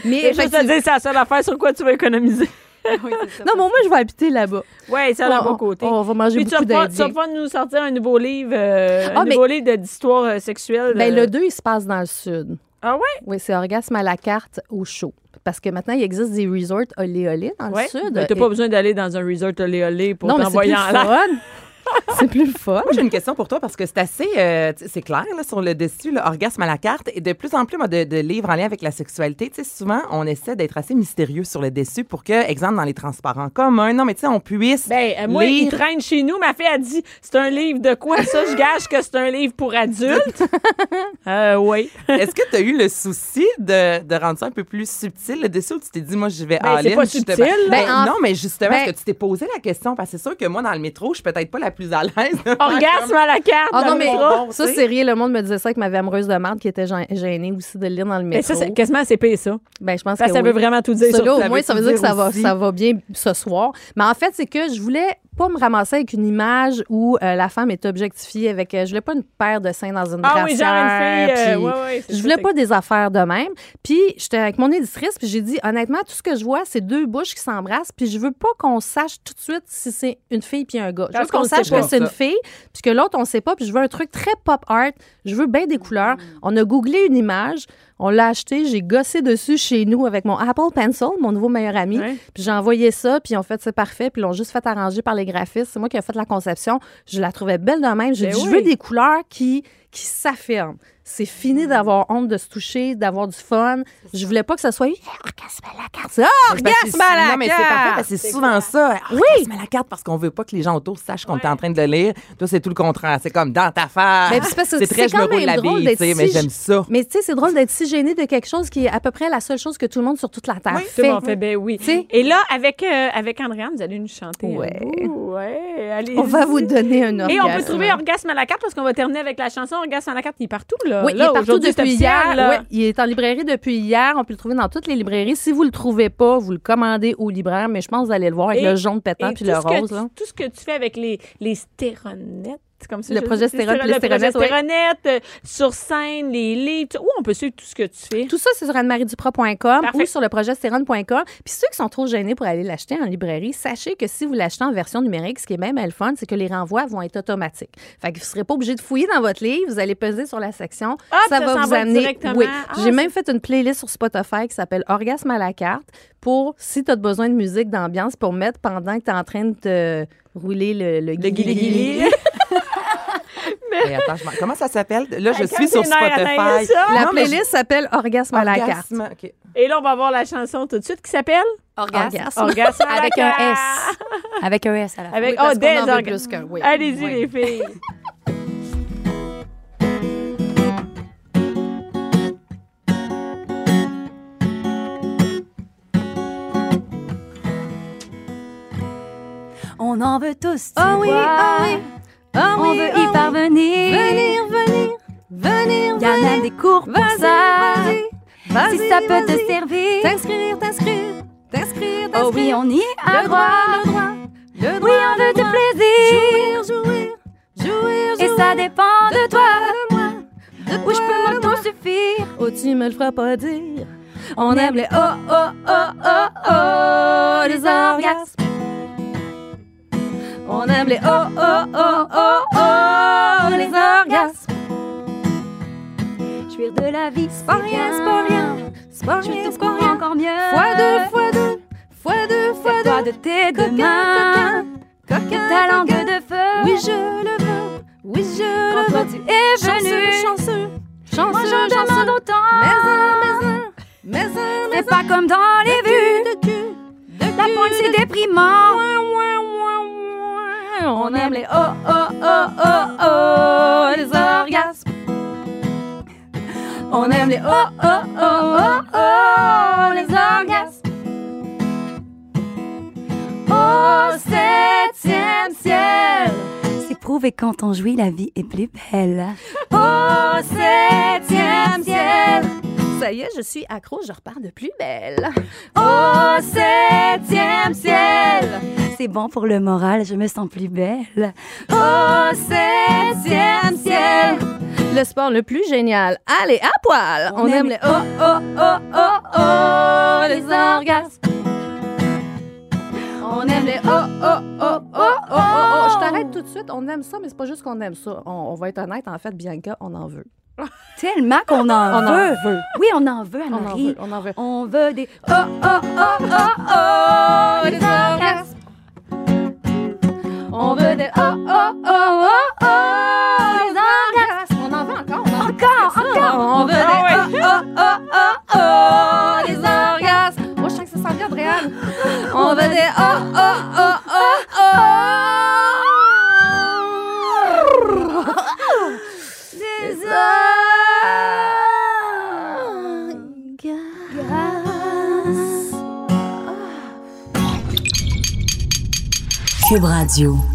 Mais Et juste te dire, c'est la seule affaire sur quoi tu vas économiser. Oui, c'est ça. Non, mais au moins, je vais habiter là-bas. Oui, ça a un On- bon côté. On va manger Puis beaucoup pas, tu vas d'Indiens. pas nous sortir un nouveau livre, euh, Ah, un mais- nouveau livre d'histoire euh, sexuelle. Ben, euh. le 2, il se passe dans le sud. Ah ouais? Oui, c'est orgasme à la carte au chaud. Parce que maintenant, il existe des resorts olé olé dans Ouais. le sud. Ben, T'as Et- pas besoin d'aller dans un resort olé olé pour mais c'est t'envoyer en l'air. c'est plus fun. Moi, j'ai une question pour toi parce que c'est assez, euh, c'est clair là, sur le dessus, là, orgasme à la carte. Et de plus en plus, moi, de, de livres en lien avec la sexualité, tu sais, souvent, on essaie d'être assez mystérieux sur le dessus pour que, exemple, dans les transports en commun, non, mais tu sais, on puisse. Ben, euh, moi, il traîne chez nous. Ma fille a dit c'est un livre de quoi ça? Je gage que c'est un livre pour adultes. euh, oui. Est-ce que tu as eu le souci de, de rendre ça un peu plus subtil le dessus ou tu t'es dit, moi, je vais Ben, c'est all-in, pas justement? subtil. Ben, Ben, en- non, mais justement, ben- est-ce que tu t'es posé la question? Parce que c'est sûr que moi, dans le métro, je suis peut-être pas la plus à l'aise. Orgasme à la carte. Ah non, mais ça, c'est rien. Le monde me disait ça avec ma vie amoureuse de marde qui était gê- gênée aussi de lire dans le Mais métro. ça, c'est quasiment c'est pire, ça. Ben, je pense Parce que que ça oui. veut vraiment tout dire. Ça, au ça moins, ça veut dire que dire ça va, ça va bien ce soir. Mais en fait, c'est que je voulais pas me ramasser avec une image où euh, la femme est objectifiée avec. euh, je voulais pas une paire de seins dans une Ah oui, genre une fille. euh, puis- ouais, ouais, c'est Je voulais pas des affaires de même. Puis j'étais avec mon éditrice, puis j'ai dit honnêtement, tout ce que je vois, c'est deux bouches qui s'embrassent, puis je veux pas qu'on sache tout de suite si c'est une fille puis un gars. Je veux qu'on sache que c'est une fille, puis que l'autre on sait pas, puis je veux un truc très pop art. Je veux bien des couleurs. On a googlé une image, on l'a acheté, j'ai gossé dessus chez nous avec mon Apple Pencil, mon nouveau meilleur ami. Ouais. Puis j'ai envoyé ça, puis ont fait c'est parfait, puis ils l'ont juste fait arranger par les graphistes. C'est moi qui ai fait la conception. Je la trouvais belle de même. J'ai Ben dit, je veux des couleurs qui, qui s'affirment. C'est fini d'avoir honte de se toucher, d'avoir du fun. Je voulais pas que ça soit orgasme à la carte. Ah, orgasme à la Non, mais c'est parfait carte! parce que c'est souvent ça. Oui. Orgasme à la carte parce qu'on veut pas que les gens autour sachent qu'on est en train de le lire. Toi, c'est tout le contraire. C'est comme dans ta face. Mais c'est parce que c'est très, je me quand roule même la drôle bille, d'être tu sais, mais j'aime ça. Mais tu sais, c'est drôle d'être si gêné de quelque chose qui est à peu près la seule chose que tout le monde sur toute la Terre Tout fait. le monde fait, ben oui. Tu sais? Et là, avec, euh, avec Andréane, vous allez nous chanter. Ouais. un bout. Ouais, allez On va vous donner un orgasme. Et on peut trouver orgasme à la carte parce qu'on va terminer avec la chanson La carte, il est partout, là. Oui, il est partout depuis hier. là. Oui, il est en librairie depuis hier. On peut le trouver dans toutes les librairies. Si vous le trouvez pas, vous le commandez au libraire, mais je pense que vous allez le voir avec Et- le jaune pétant Et puis le rose. tu- là. tout ce que tu fais avec les, les stéronettes, c'est comme ça. Le oui. progestérone, euh, sur scène, les livres, où on peut suivre tout ce que tu fais? Tout ça, c'est sur annemarieduprat.com Parfait. ou sur le progestérone.com. Puis ceux qui sont trop gênés pour aller l'acheter en librairie, sachez que si vous l'achetez en version numérique, ce qui est même le fun, c'est que les renvois vont être automatiques. Fait que vous ne serez pas obligé de fouiller dans votre livre. Vous allez peser sur la section. Ah, ça ça va vous amener. directement. Oui. Ah, J'ai même fait une playlist sur Spotify qui s'appelle Orgasme à la carte pour, si tu as besoin de musique d'ambiance, pour mettre pendant que tu es en train de te rouler le, le, Le guili-guili. Attends, je comment ça s'appelle? Là, je suis sur Spotify. La playlist s'appelle Orgasme à la carte. Orgasme, OK. Et là, on va voir la chanson tout de suite qui s'appelle? Orgasme. Orgasme à la Avec un. S. Avec un S à la fin. Avec Oui, parce oh, des en veut orga- plus qu'un, oui. Allez-y, Oui. les filles. On en veut tous, tu Ah oui, ah oui. Ah On oui, veut ah y parvenir. Venir, venir, venir, Il y a même des cours pour ça. Si ça peut te servir. T'inscrire, t'inscrire, t'inscrire, Oh oui, on y a Le droit. le droit, le droit. Oui, on veut du plaisir. Jouir, jouir, jouir, Et ça dépend de toi. de moi, de Où je peux m'auto-suffire. Oh, tu me le feras pas dire. On aime les oh, oh, oh, oh, oh, les orgasmes. On aime les oh, oh, oh, oh, oh, les orgasmes. Jouir de la vie, c'est Pas rien, c'est pas rien. C'est pas Je rien, c'est pas rien. encore mieux. Fois deux, fois deux, fois deux, fois Toi deux. de tes deux mains. coquin, Ta langue de feu. Oui, je le veux. Oui, je Quand le veux. tu es Chanceux, venu. chanceux, chanceux, Moi j'en chanceux. demande autant. Mais un, mais un, mais un, mais C'est pas comme dans les vues. de cul, de La pointe c'est déprimant. On aime les oh, oh, oh, oh, oh, les orgasmes. On aime les oh, oh, oh, oh, oh, les orgasmes. Au septième ciel, C'est prouvé quand on jouit, la vie est plus belle. au septième ciel. Ça y est, je suis accro, je repars de plus belle. Au septième ciel, C'est bon pour le moral, je me sens plus belle. au septième ciel. Le sport le plus génial, allez à poil. On, On aime aime les oh, oh, oh, oh, oh, les orgasmes. On aime les oh, oh, oh, oh, oh, oh, oh. Je t'arrête tout de suite, on aime ça, mais c'est pas juste qu'on aime ça. On, on va être honnête, en fait, Bianca, on en veut. Tellement qu'on en On en veut. veut. Oui, on en veut, On en Anne-Marie. veut, on en veut. On veut des Oh, oh, oh, oh, oh, les orgasmes. On veut des oh, oh, oh, oh, oh, les orgasmes. On en veut encore, on en veut Encore, ça. encore. On veut des oh, oh, oh, oh, oh, les orgasmes. Moi, je sens que ça sent bien, Adrienne. On veut des oh, oh, oh, oh, oh. Cube Radio.